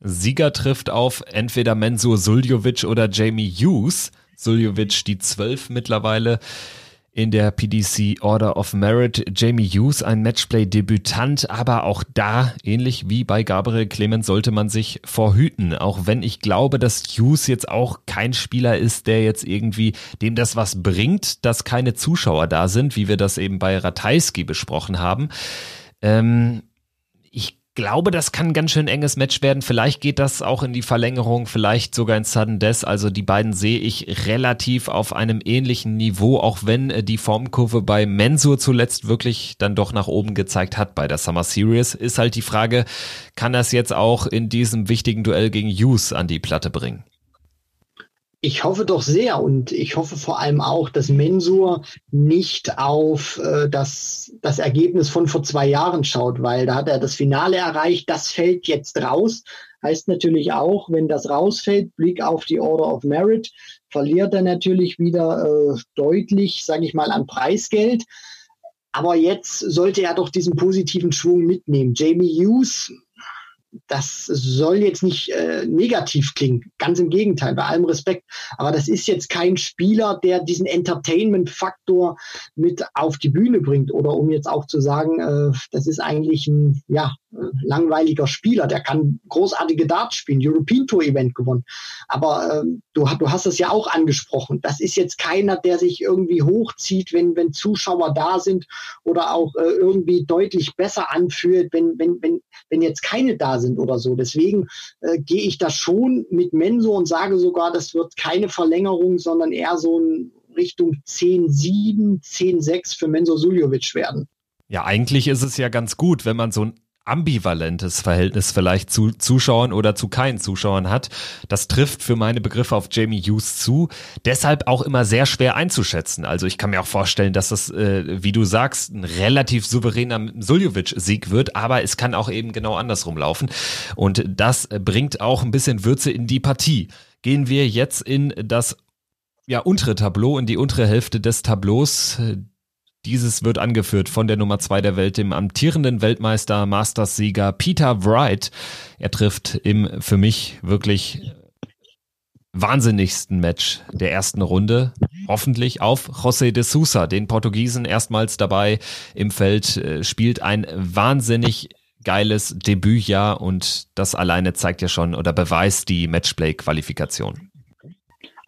Sieger trifft auf entweder Mensur Suljovic oder Jamie Hughes. Suljovic die zwölf mittlerweile in der PDC Order of Merit. Jamie Hughes, ein Matchplay-Debütant, aber auch da, ähnlich wie bei Gabriel Clemens, sollte man sich vorhüten. Auch wenn ich glaube, dass Hughes jetzt auch kein Spieler ist, der jetzt irgendwie dem das was bringt, dass keine Zuschauer da sind, wie wir das eben bei Ratajski besprochen haben. Ähm, glaube, das kann ein ganz schön enges Match werden. Vielleicht geht das auch in die Verlängerung, vielleicht sogar in Sudden Death. Also die beiden sehe ich relativ auf einem ähnlichen Niveau, auch wenn äh, die Formkurve bei Mensur zuletzt wirklich dann doch nach oben gezeigt hat bei der Summer Series. Ist halt die Frage, kann das jetzt auch in diesem wichtigen Duell gegen Hughes an die Platte bringen? Ich hoffe doch sehr und ich hoffe vor allem auch, dass Mensur nicht auf äh, das, das Ergebnis von vor zwei Jahren schaut, weil da hat er das Finale erreicht, das fällt jetzt raus. Heißt natürlich auch, wenn das rausfällt, Blick auf die Order of Merit, verliert er natürlich wieder äh, deutlich, sage ich mal, an Preisgeld. Aber jetzt sollte er doch diesen positiven Schwung mitnehmen. Jamie Hughes das soll jetzt nicht äh, negativ klingen, ganz im Gegenteil, bei allem Respekt. Aber das ist jetzt kein Spieler, der diesen Entertainment-Faktor mit auf die Bühne bringt. Oder um jetzt auch zu sagen, äh, das ist eigentlich ein ja, langweiliger Spieler, der kann großartige Darts spielen, European Tour Event gewonnen. Aber äh, du, du hast es ja auch angesprochen. Das ist jetzt keiner, der sich irgendwie hochzieht, wenn, wenn Zuschauer da sind oder auch äh, irgendwie deutlich besser anfühlt, wenn, wenn, wenn, wenn jetzt keine da sind oder so. Deswegen äh, gehe ich da schon mit Menso und sage sogar, das wird keine Verlängerung, sondern eher so ein Richtung 10-7, 10-6 für Menzo Suljovic werden. Ja, eigentlich ist es ja ganz gut, wenn man so ein ambivalentes Verhältnis vielleicht zu Zuschauern oder zu keinen Zuschauern hat. Das trifft für meine Begriffe auf Jamie Hughes zu. Deshalb auch immer sehr schwer einzuschätzen. Also ich kann mir auch vorstellen, dass das, äh, wie du sagst, ein relativ souveräner Suljovic-Sieg wird, aber es kann auch eben genau andersrum laufen. Und das bringt auch ein bisschen Würze in die Partie. Gehen wir jetzt in das ja, untere Tableau, in die untere Hälfte des Tableaus. Dieses wird angeführt von der Nummer zwei der Welt, dem amtierenden Weltmeister, Masters-Sieger Peter Wright. Er trifft im für mich wirklich wahnsinnigsten Match der ersten Runde. Hoffentlich auf José de Sousa, den Portugiesen erstmals dabei im Feld, äh, spielt ein wahnsinnig geiles Debütjahr und das alleine zeigt ja schon oder beweist die Matchplay-Qualifikation.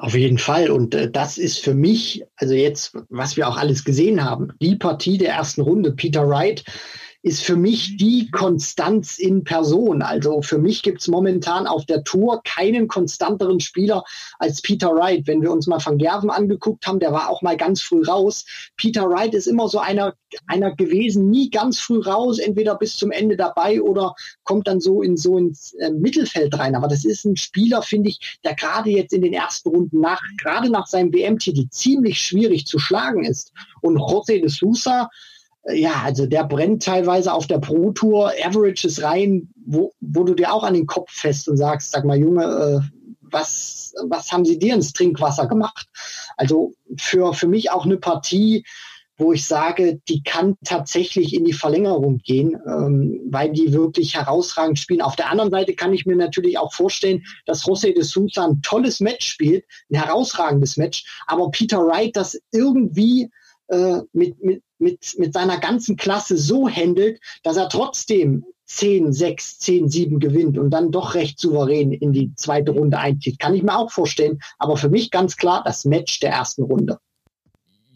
Auf jeden Fall. Und äh, das ist für mich, also jetzt, was wir auch alles gesehen haben, die Partie der ersten Runde. Peter Wright ist für mich die Konstanz in Person. Also für mich gibt's momentan auf der Tour keinen konstanteren Spieler als Peter Wright. Wenn wir uns mal Van Gerven angeguckt haben, der war auch mal ganz früh raus. Peter Wright ist immer so einer, einer gewesen, nie ganz früh raus, entweder bis zum Ende dabei oder kommt dann so in so ins äh, Mittelfeld rein. Aber das ist ein Spieler, finde ich, der gerade jetzt in den ersten Runden nach, gerade nach seinem WM-Titel ziemlich schwierig zu schlagen ist. Und José de Sousa, ja, also der brennt teilweise auf der Pro Tour Averages rein, wo, wo du dir auch an den Kopf fest und sagst, sag mal, Junge, äh, was, was haben sie dir ins Trinkwasser gemacht? Also für, für mich auch eine Partie, wo ich sage, die kann tatsächlich in die Verlängerung gehen, ähm, weil die wirklich herausragend spielen. Auf der anderen Seite kann ich mir natürlich auch vorstellen, dass José de Sousa ein tolles Match spielt, ein herausragendes Match, aber Peter Wright das irgendwie äh, mit, mit, mit, mit seiner ganzen Klasse so handelt, dass er trotzdem 10, 6, 10, 7 gewinnt und dann doch recht souverän in die zweite Runde einzieht. Kann ich mir auch vorstellen. Aber für mich ganz klar das Match der ersten Runde.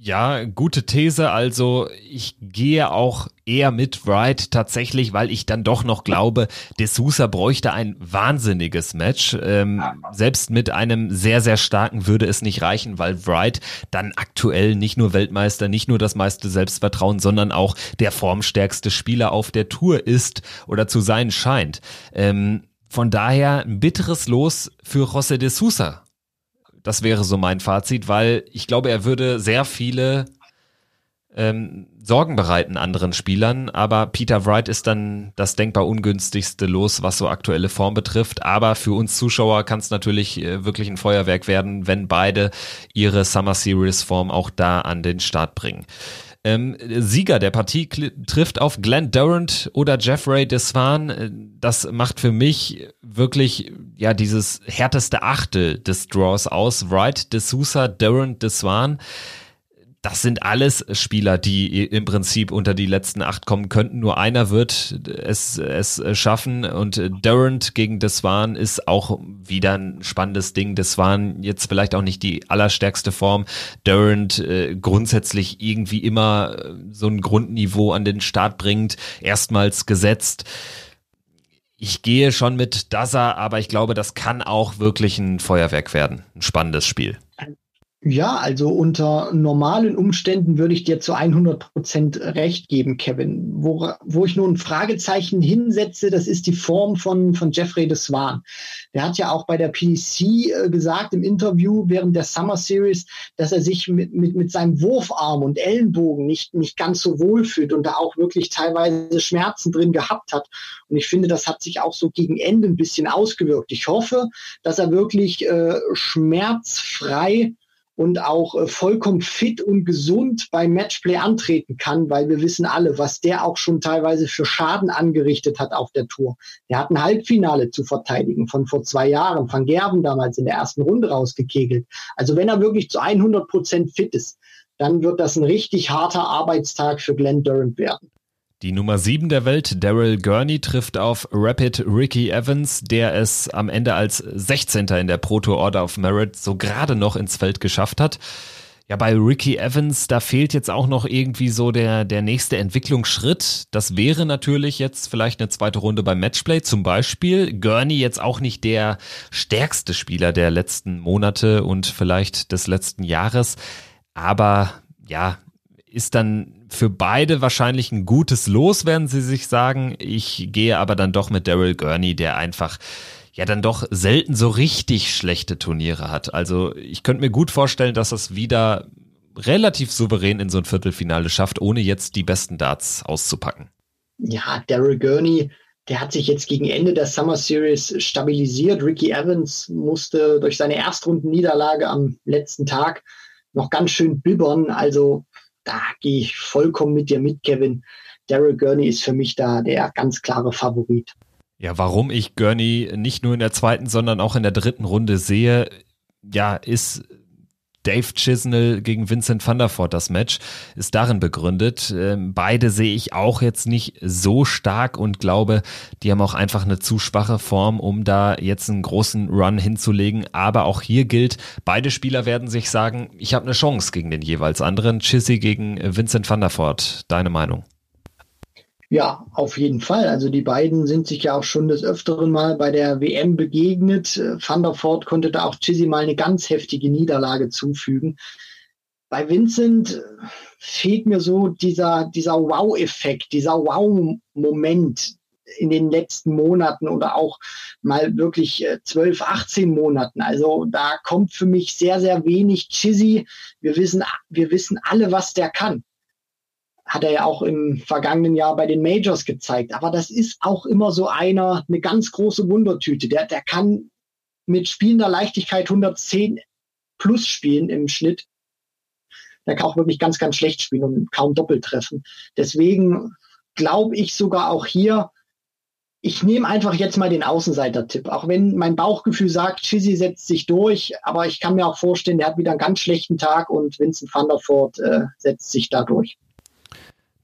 Ja, gute These. Also ich gehe auch eher mit Wright tatsächlich, weil ich dann doch noch glaube, De Sousa bräuchte ein wahnsinniges Match. Ähm, selbst mit einem sehr, sehr starken würde es nicht reichen, weil Wright dann aktuell nicht nur Weltmeister, nicht nur das meiste Selbstvertrauen, sondern auch der formstärkste Spieler auf der Tour ist oder zu sein scheint. Ähm, von daher ein bitteres Los für José de Sousa das wäre so mein Fazit, weil ich glaube, er würde sehr viele ähm, Sorgen bereiten anderen Spielern, aber Peter Wright ist dann das denkbar ungünstigste Los, was so aktuelle Form betrifft. Aber für uns Zuschauer kann es natürlich äh, wirklich ein Feuerwerk werden, wenn beide ihre Summer Series Form auch da an den Start bringen. Ähm, Sieger der Partie trifft auf Glenn Durant oder Jeffrey Desvan. Das macht für mich wirklich ja dieses härteste Achtel des Draws aus. Wright, D'Souza, Durant, Desvan das sind alles Spieler, die im Prinzip unter die letzten acht kommen könnten. Nur einer wird es, es schaffen und Durant gegen Deswan ist auch wieder ein spannendes Ding. Deswan jetzt vielleicht auch nicht die allerstärkste Form. Durant äh, grundsätzlich irgendwie immer so ein Grundniveau an den Start bringt, erstmals gesetzt Ich gehe schon mit Daza, aber ich glaube, das kann auch wirklich ein Feuerwerk werden. Ein spannendes Spiel. Ja, also unter normalen Umständen würde ich dir zu 100 Prozent recht geben, Kevin. Wo, wo ich nur ein Fragezeichen hinsetze, das ist die Form von, von Jeffrey de Swan. Der hat ja auch bei der PDC äh, gesagt im Interview während der Summer Series, dass er sich mit, mit, mit seinem Wurfarm und Ellenbogen nicht, nicht ganz so wohl fühlt und da auch wirklich teilweise Schmerzen drin gehabt hat. Und ich finde, das hat sich auch so gegen Ende ein bisschen ausgewirkt. Ich hoffe, dass er wirklich äh, schmerzfrei und auch äh, vollkommen fit und gesund beim Matchplay antreten kann, weil wir wissen alle, was der auch schon teilweise für Schaden angerichtet hat auf der Tour. Der hat ein Halbfinale zu verteidigen von vor zwei Jahren, Van Gerven damals in der ersten Runde rausgekegelt. Also wenn er wirklich zu 100 Prozent fit ist, dann wird das ein richtig harter Arbeitstag für Glenn Durant werden. Die Nummer 7 der Welt, Daryl Gurney, trifft auf Rapid Ricky Evans, der es am Ende als 16. in der Proto Order of Merit so gerade noch ins Feld geschafft hat. Ja, bei Ricky Evans, da fehlt jetzt auch noch irgendwie so der, der nächste Entwicklungsschritt. Das wäre natürlich jetzt vielleicht eine zweite Runde beim Matchplay zum Beispiel. Gurney jetzt auch nicht der stärkste Spieler der letzten Monate und vielleicht des letzten Jahres. Aber ja, ist dann für beide wahrscheinlich ein gutes Los, werden sie sich sagen. Ich gehe aber dann doch mit Daryl Gurney, der einfach ja dann doch selten so richtig schlechte Turniere hat. Also ich könnte mir gut vorstellen, dass das wieder relativ souverän in so ein Viertelfinale schafft, ohne jetzt die besten Darts auszupacken. Ja, Daryl Gurney, der hat sich jetzt gegen Ende der Summer Series stabilisiert. Ricky Evans musste durch seine Erstrundenniederlage am letzten Tag noch ganz schön bibbern. Also da gehe ich vollkommen mit dir mit, Kevin. Daryl Gurney ist für mich da der ganz klare Favorit. Ja, warum ich Gurney nicht nur in der zweiten, sondern auch in der dritten Runde sehe, ja, ist Dave Chisnell gegen Vincent van der Voort das Match ist darin begründet. Ähm, beide sehe ich auch jetzt nicht so stark und glaube, die haben auch einfach eine zu schwache Form, um da jetzt einen großen Run hinzulegen. Aber auch hier gilt, beide Spieler werden sich sagen, ich habe eine Chance gegen den jeweils anderen. Chizzy gegen Vincent van der Voort. Deine Meinung? Ja, auf jeden Fall. Also die beiden sind sich ja auch schon des Öfteren mal bei der WM begegnet. Van der Voort konnte da auch Chizzy mal eine ganz heftige Niederlage zufügen. Bei Vincent fehlt mir so dieser, dieser Wow-Effekt, dieser Wow-Moment in den letzten Monaten oder auch mal wirklich 12, äh, 18 Monaten. Also da kommt für mich sehr, sehr wenig Chizzy. Wir wissen, wir wissen alle, was der kann hat er ja auch im vergangenen Jahr bei den Majors gezeigt. Aber das ist auch immer so einer, eine ganz große Wundertüte. Der, der kann mit spielender Leichtigkeit 110 plus spielen im Schnitt. Der kann auch wirklich ganz, ganz schlecht spielen und kaum doppelt treffen. Deswegen glaube ich sogar auch hier, ich nehme einfach jetzt mal den Außenseiter-Tipp. Auch wenn mein Bauchgefühl sagt, Chizzy setzt sich durch, aber ich kann mir auch vorstellen, der hat wieder einen ganz schlechten Tag und Vincent van der Voort äh, setzt sich da durch.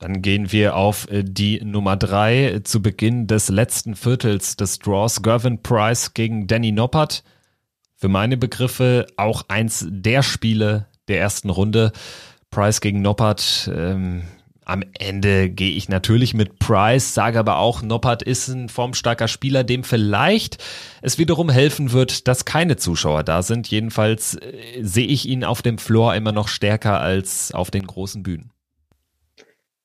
Dann gehen wir auf äh, die Nummer drei zu Beginn des letzten Viertels des Draws. Gervin Price gegen Danny Noppert. Für meine Begriffe auch eins der Spiele der ersten Runde. Price gegen Noppert. Ähm, am Ende gehe ich natürlich mit Price, sage aber auch, Noppert ist ein formstarker Spieler, dem vielleicht es wiederum helfen wird, dass keine Zuschauer da sind. Jedenfalls äh, sehe ich ihn auf dem Floor immer noch stärker als auf den großen Bühnen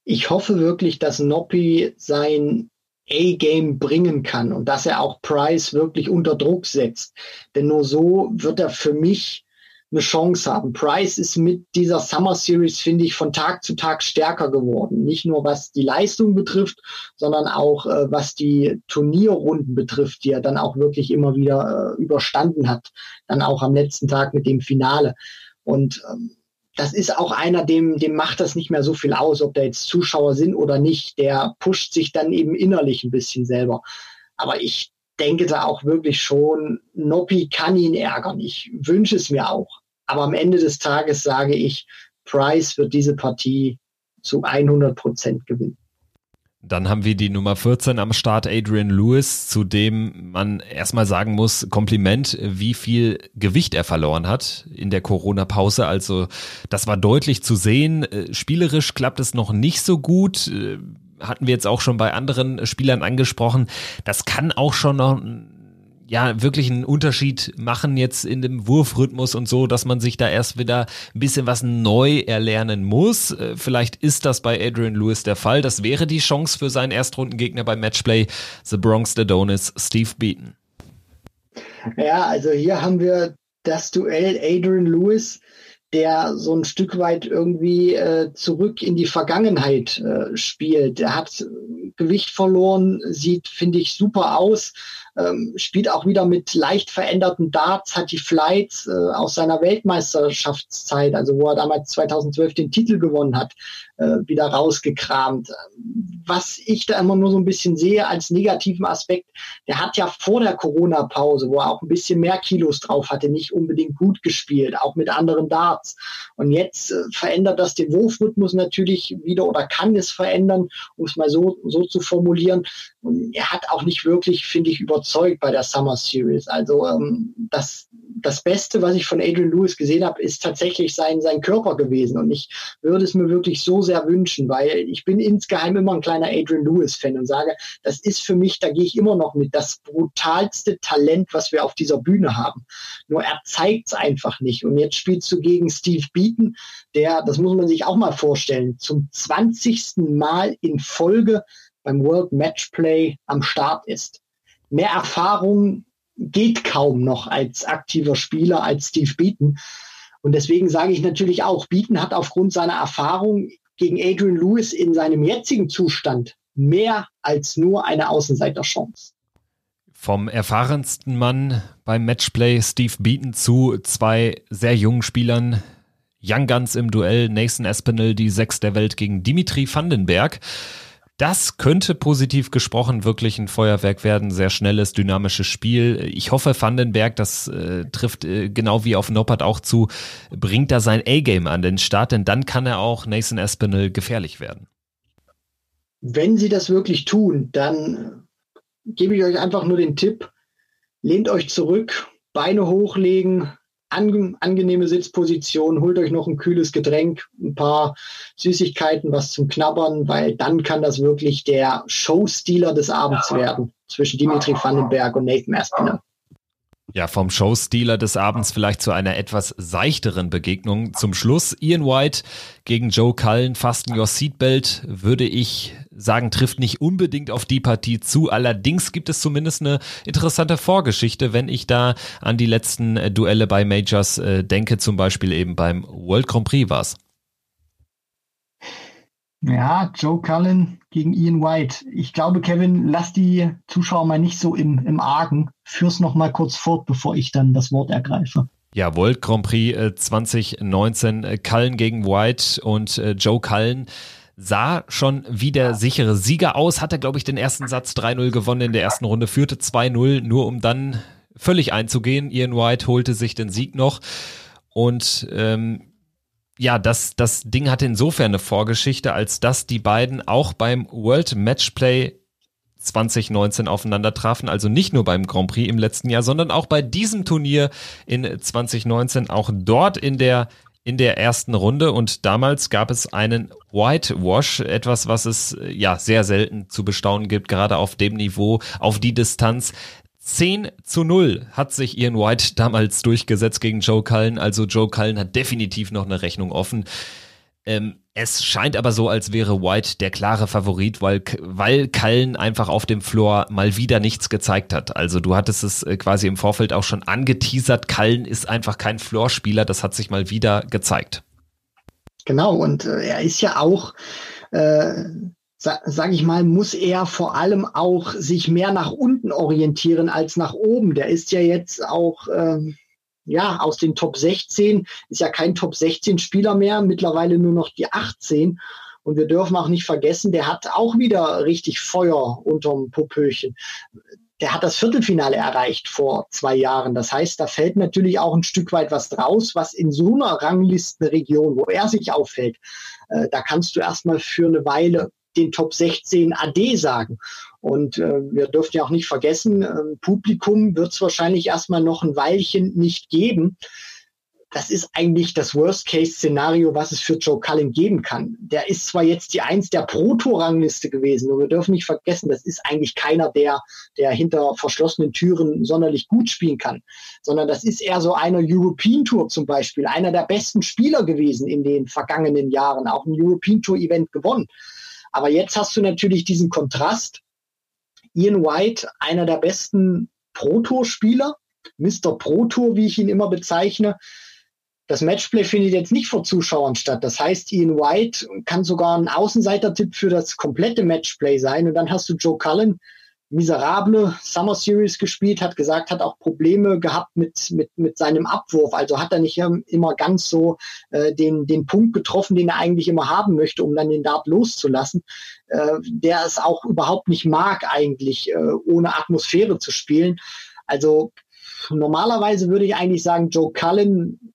ich hoffe wirklich, dass Noppi sein A-Game bringen kann und dass er auch Price wirklich unter Druck setzt. Denn nur so wird er für mich eine Chance haben. Price ist mit dieser Summer Series, finde ich, von Tag zu Tag stärker geworden. Nicht nur was die Leistung betrifft, sondern auch äh, was die Turnierrunden betrifft, die er dann auch wirklich immer wieder äh, überstanden hat. Dann auch am letzten Tag mit dem Finale. Und ähm, das ist auch einer, dem, dem macht das nicht mehr so viel aus, ob da jetzt Zuschauer sind oder nicht. Der pusht sich dann eben innerlich ein bisschen selber. Aber ich denke da auch wirklich schon, Noppi kann ihn ärgern. Ich wünsche es mir auch. Aber am Ende des Tages sage ich, Price wird diese Partie zu 100 Prozent gewinnen. Dann haben wir die Nummer 14 am Start, Adrian Lewis, zu dem man erstmal sagen muss, Kompliment, wie viel Gewicht er verloren hat in der Corona-Pause. Also das war deutlich zu sehen. Äh, spielerisch klappt es noch nicht so gut. Äh, hatten wir jetzt auch schon bei anderen Spielern angesprochen. Das kann auch schon noch ja wirklich einen Unterschied machen jetzt in dem Wurfrhythmus und so, dass man sich da erst wieder ein bisschen was neu erlernen muss. Äh, vielleicht ist das bei Adrian Lewis der Fall. Das wäre die Chance für seinen Erstrundengegner beim Matchplay, The Bronx Adonis, Steve Beaton. Ja, also hier haben wir das Duell Adrian Lewis der so ein Stück weit irgendwie äh, zurück in die Vergangenheit äh, spielt. Er hat Gewicht verloren, sieht, finde ich, super aus, ähm, spielt auch wieder mit leicht veränderten Darts, hat die Flights äh, aus seiner Weltmeisterschaftszeit, also wo er damals 2012 den Titel gewonnen hat, äh, wieder rausgekramt. Was ich da immer nur so ein bisschen sehe als negativen Aspekt, der hat ja vor der Corona-Pause, wo er auch ein bisschen mehr Kilos drauf hatte, nicht unbedingt gut gespielt, auch mit anderen Darts. Und jetzt äh, verändert das den Wurfrhythmus natürlich wieder oder kann es verändern, um es mal so, so zu formulieren. Und er hat auch nicht wirklich, finde ich, überzeugt bei der Summer Series. Also ähm, das, das Beste, was ich von Adrian Lewis gesehen habe, ist tatsächlich sein, sein Körper gewesen. Und ich würde es mir wirklich so sehr wünschen, weil ich bin insgeheim immer ein kleiner Adrian Lewis-Fan und sage, das ist für mich, da gehe ich immer noch mit, das brutalste Talent, was wir auf dieser Bühne haben. Nur er zeigt es einfach nicht. Und jetzt spielst du gegen Steve Beaton, der, das muss man sich auch mal vorstellen, zum 20. Mal in Folge beim World Matchplay am Start ist. Mehr Erfahrung geht kaum noch als aktiver Spieler als Steve Beaton. Und deswegen sage ich natürlich auch, Beaton hat aufgrund seiner Erfahrung gegen Adrian Lewis in seinem jetzigen Zustand mehr als nur eine Außenseiterchance. Vom erfahrensten Mann beim Matchplay Steve Beaton zu zwei sehr jungen Spielern. Young Guns im Duell, Nathan Espinel, die Sechs der Welt gegen Dimitri Vandenberg. Das könnte positiv gesprochen wirklich ein Feuerwerk werden. Sehr schnelles, dynamisches Spiel. Ich hoffe, Vandenberg, das äh, trifft äh, genau wie auf Noppert auch zu, bringt da sein A-Game an den Start, denn dann kann er auch Nathan Espinel gefährlich werden. Wenn sie das wirklich tun, dann gebe ich euch einfach nur den Tipp, lehnt euch zurück, Beine hochlegen, an, angenehme Sitzposition, holt euch noch ein kühles Getränk, ein paar Süßigkeiten, was zum Knabbern, weil dann kann das wirklich der Showstealer des Abends werden zwischen Dimitri Vandenberg und Nathan Aspinall. Ja, vom Showstealer des Abends vielleicht zu einer etwas seichteren Begegnung. Zum Schluss Ian White gegen Joe Cullen. Fasten Your Seatbelt würde ich sagen, trifft nicht unbedingt auf die Partie zu. Allerdings gibt es zumindest eine interessante Vorgeschichte, wenn ich da an die letzten äh, Duelle bei Majors äh, denke, zum Beispiel eben beim World Grand Prix war's. Ja, Joe Cullen gegen Ian White. Ich glaube, Kevin, lass die Zuschauer mal nicht so im, im Argen. Führ's noch mal kurz fort, bevor ich dann das Wort ergreife. Ja, World Grand Prix 2019, äh, äh, Cullen gegen White und äh, Joe Cullen sah schon wie der sichere Sieger aus, hatte, glaube ich, den ersten Satz 3-0 gewonnen in der ersten Runde, führte 2-0, nur um dann völlig einzugehen. Ian White holte sich den Sieg noch und ähm, ja, das, das Ding hatte insofern eine Vorgeschichte, als dass die beiden auch beim World Matchplay 2019 aufeinander trafen, also nicht nur beim Grand Prix im letzten Jahr, sondern auch bei diesem Turnier in 2019, auch dort in der in der ersten Runde und damals gab es einen Whitewash, etwas, was es ja sehr selten zu bestaunen gibt, gerade auf dem Niveau, auf die Distanz. 10 zu 0 hat sich Ian White damals durchgesetzt gegen Joe Cullen. Also Joe Cullen hat definitiv noch eine Rechnung offen. Ähm, es scheint aber so, als wäre White der klare Favorit, weil, weil Cullen einfach auf dem Floor mal wieder nichts gezeigt hat. Also du hattest es äh, quasi im Vorfeld auch schon angeteasert. Cullen ist einfach kein Floorspieler. Das hat sich mal wieder gezeigt. Genau, und äh, er ist ja auch äh, sage ich mal, muss er vor allem auch sich mehr nach unten orientieren als nach oben. Der ist ja jetzt auch ähm, ja aus den Top 16 ist ja kein Top 16 Spieler mehr, mittlerweile nur noch die 18. Und wir dürfen auch nicht vergessen, der hat auch wieder richtig Feuer unterm Popöchen. Der hat das Viertelfinale erreicht vor zwei Jahren. Das heißt, da fällt natürlich auch ein Stück weit was raus, was in so einer Ranglistenregion, wo er sich auffällt, äh, da kannst du erstmal für eine Weile den Top 16 AD sagen. Und äh, wir dürfen ja auch nicht vergessen, äh, Publikum wird es wahrscheinlich erstmal noch ein Weilchen nicht geben. das ist eigentlich das Worst-Case-Szenario, was es für Joe Cullen geben kann. Der ist zwar jetzt die Eins der Pro-Tour-Rangliste gewesen, und wir dürfen nicht vergessen, das ist eigentlich keiner, der, der hinter verschlossenen Türen sonderlich gut spielen kann, sondern das ist eher so einer European Tour zum Beispiel, einer der besten Spieler gewesen in den vergangenen Jahren, auch ein European Tour-Event gewonnen. Aber jetzt hast du natürlich diesen Kontrast. Ian White, einer der besten Pro-Tour-Spieler, Mr. Pro Tour, wie ich ihn immer bezeichne, das Matchplay findet jetzt nicht vor Zuschauern statt. Das heißt, Ian White kann sogar ein Außenseiter-Tipp für das komplette Matchplay sein. Und dann hast du Joe Cullen, miserable Summer Series gespielt, hat gesagt, hat auch Probleme gehabt mit, mit, mit seinem Abwurf. Also hat er nicht immer ganz so äh, den, den Punkt getroffen, den er eigentlich immer haben möchte, um dann den Dart loszulassen. Äh, der es auch überhaupt nicht mag, eigentlich äh, ohne Atmosphäre zu spielen. Also normalerweise würde ich eigentlich sagen, Joe Cullen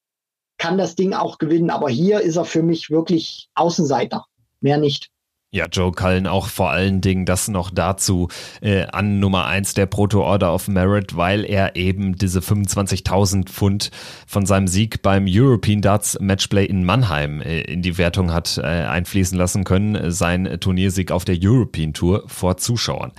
kann das Ding auch gewinnen. Aber hier ist er für mich wirklich Außenseiter. Mehr nicht. Ja, Joe Cullen auch vor allen Dingen das noch dazu äh, an Nummer eins der Proto Order of Merit, weil er eben diese 25.000 Pfund von seinem Sieg beim European Darts Matchplay in Mannheim äh, in die Wertung hat äh, einfließen lassen können, sein Turniersieg auf der European Tour vor Zuschauern.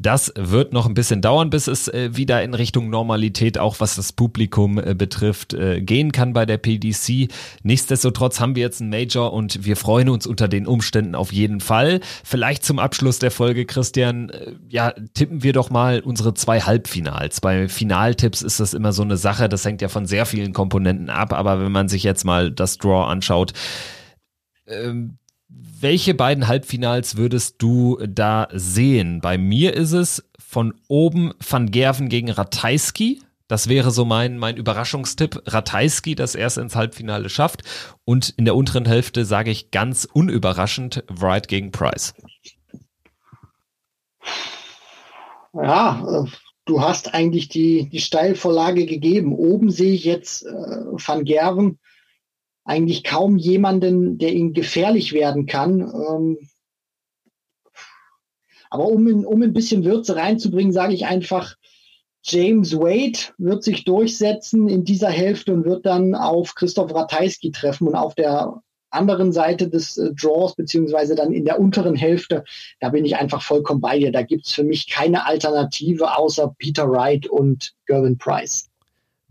Das wird noch ein bisschen dauern, bis es äh, wieder in Richtung Normalität, auch was das Publikum äh, betrifft, äh, gehen kann bei der PDC. Nichtsdestotrotz haben wir jetzt einen Major und wir freuen uns unter den Umständen auf jeden Fall. Vielleicht zum Abschluss der Folge, Christian, äh, ja, tippen wir doch mal unsere zwei Halbfinals. Bei Finaltipps ist das immer so eine Sache, das hängt ja von sehr vielen Komponenten ab, aber wenn man sich jetzt mal das Draw anschaut, ähm, welche beiden Halbfinals würdest du da sehen? Bei mir ist es von oben Van Gerven gegen Ratajski. Das wäre so mein, mein Überraschungstipp. Ratajski, das erst ins Halbfinale schafft. Und in der unteren Hälfte sage ich ganz unüberraschend Wright gegen Price. Ja, äh, du hast eigentlich die, die Steilvorlage gegeben. Oben sehe ich jetzt äh, Van Gerven eigentlich kaum jemanden, der ihm gefährlich werden kann. Ähm, aber um, in, um ein bisschen Würze reinzubringen, sage ich einfach, James Wade wird sich durchsetzen in dieser Hälfte und wird dann auf Christoph Ratajski treffen und auf der anderen Seite des äh, Draws, beziehungsweise dann in der unteren Hälfte, da bin ich einfach vollkommen bei dir. Da gibt es für mich keine Alternative außer Peter Wright und Gervin Price.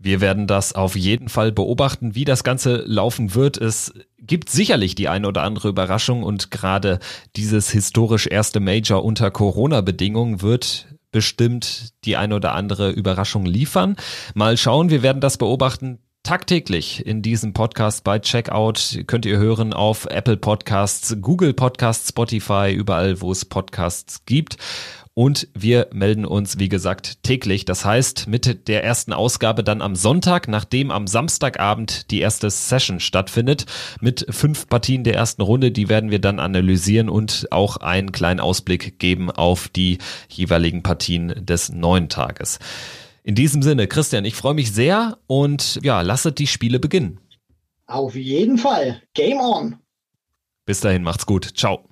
Wir werden das auf jeden Fall beobachten, wie das Ganze laufen wird. Es gibt sicherlich die eine oder andere Überraschung und gerade dieses historisch erste Major unter Corona-Bedingungen wird bestimmt die eine oder andere Überraschung liefern. Mal schauen, wir werden das beobachten tagtäglich in diesem Podcast bei Checkout. Könnt ihr hören auf Apple Podcasts, Google Podcasts, Spotify, überall, wo es Podcasts gibt. Und wir melden uns, wie gesagt, täglich. Das heißt, mit der ersten Ausgabe dann am Sonntag, nachdem am Samstagabend die erste Session stattfindet, mit fünf Partien der ersten Runde. Die werden wir dann analysieren und auch einen kleinen Ausblick geben auf die jeweiligen Partien des neuen Tages. In diesem Sinne, Christian, ich freue mich sehr und ja, lasset die Spiele beginnen. Auf jeden Fall. Game on. Bis dahin, macht's gut. Ciao.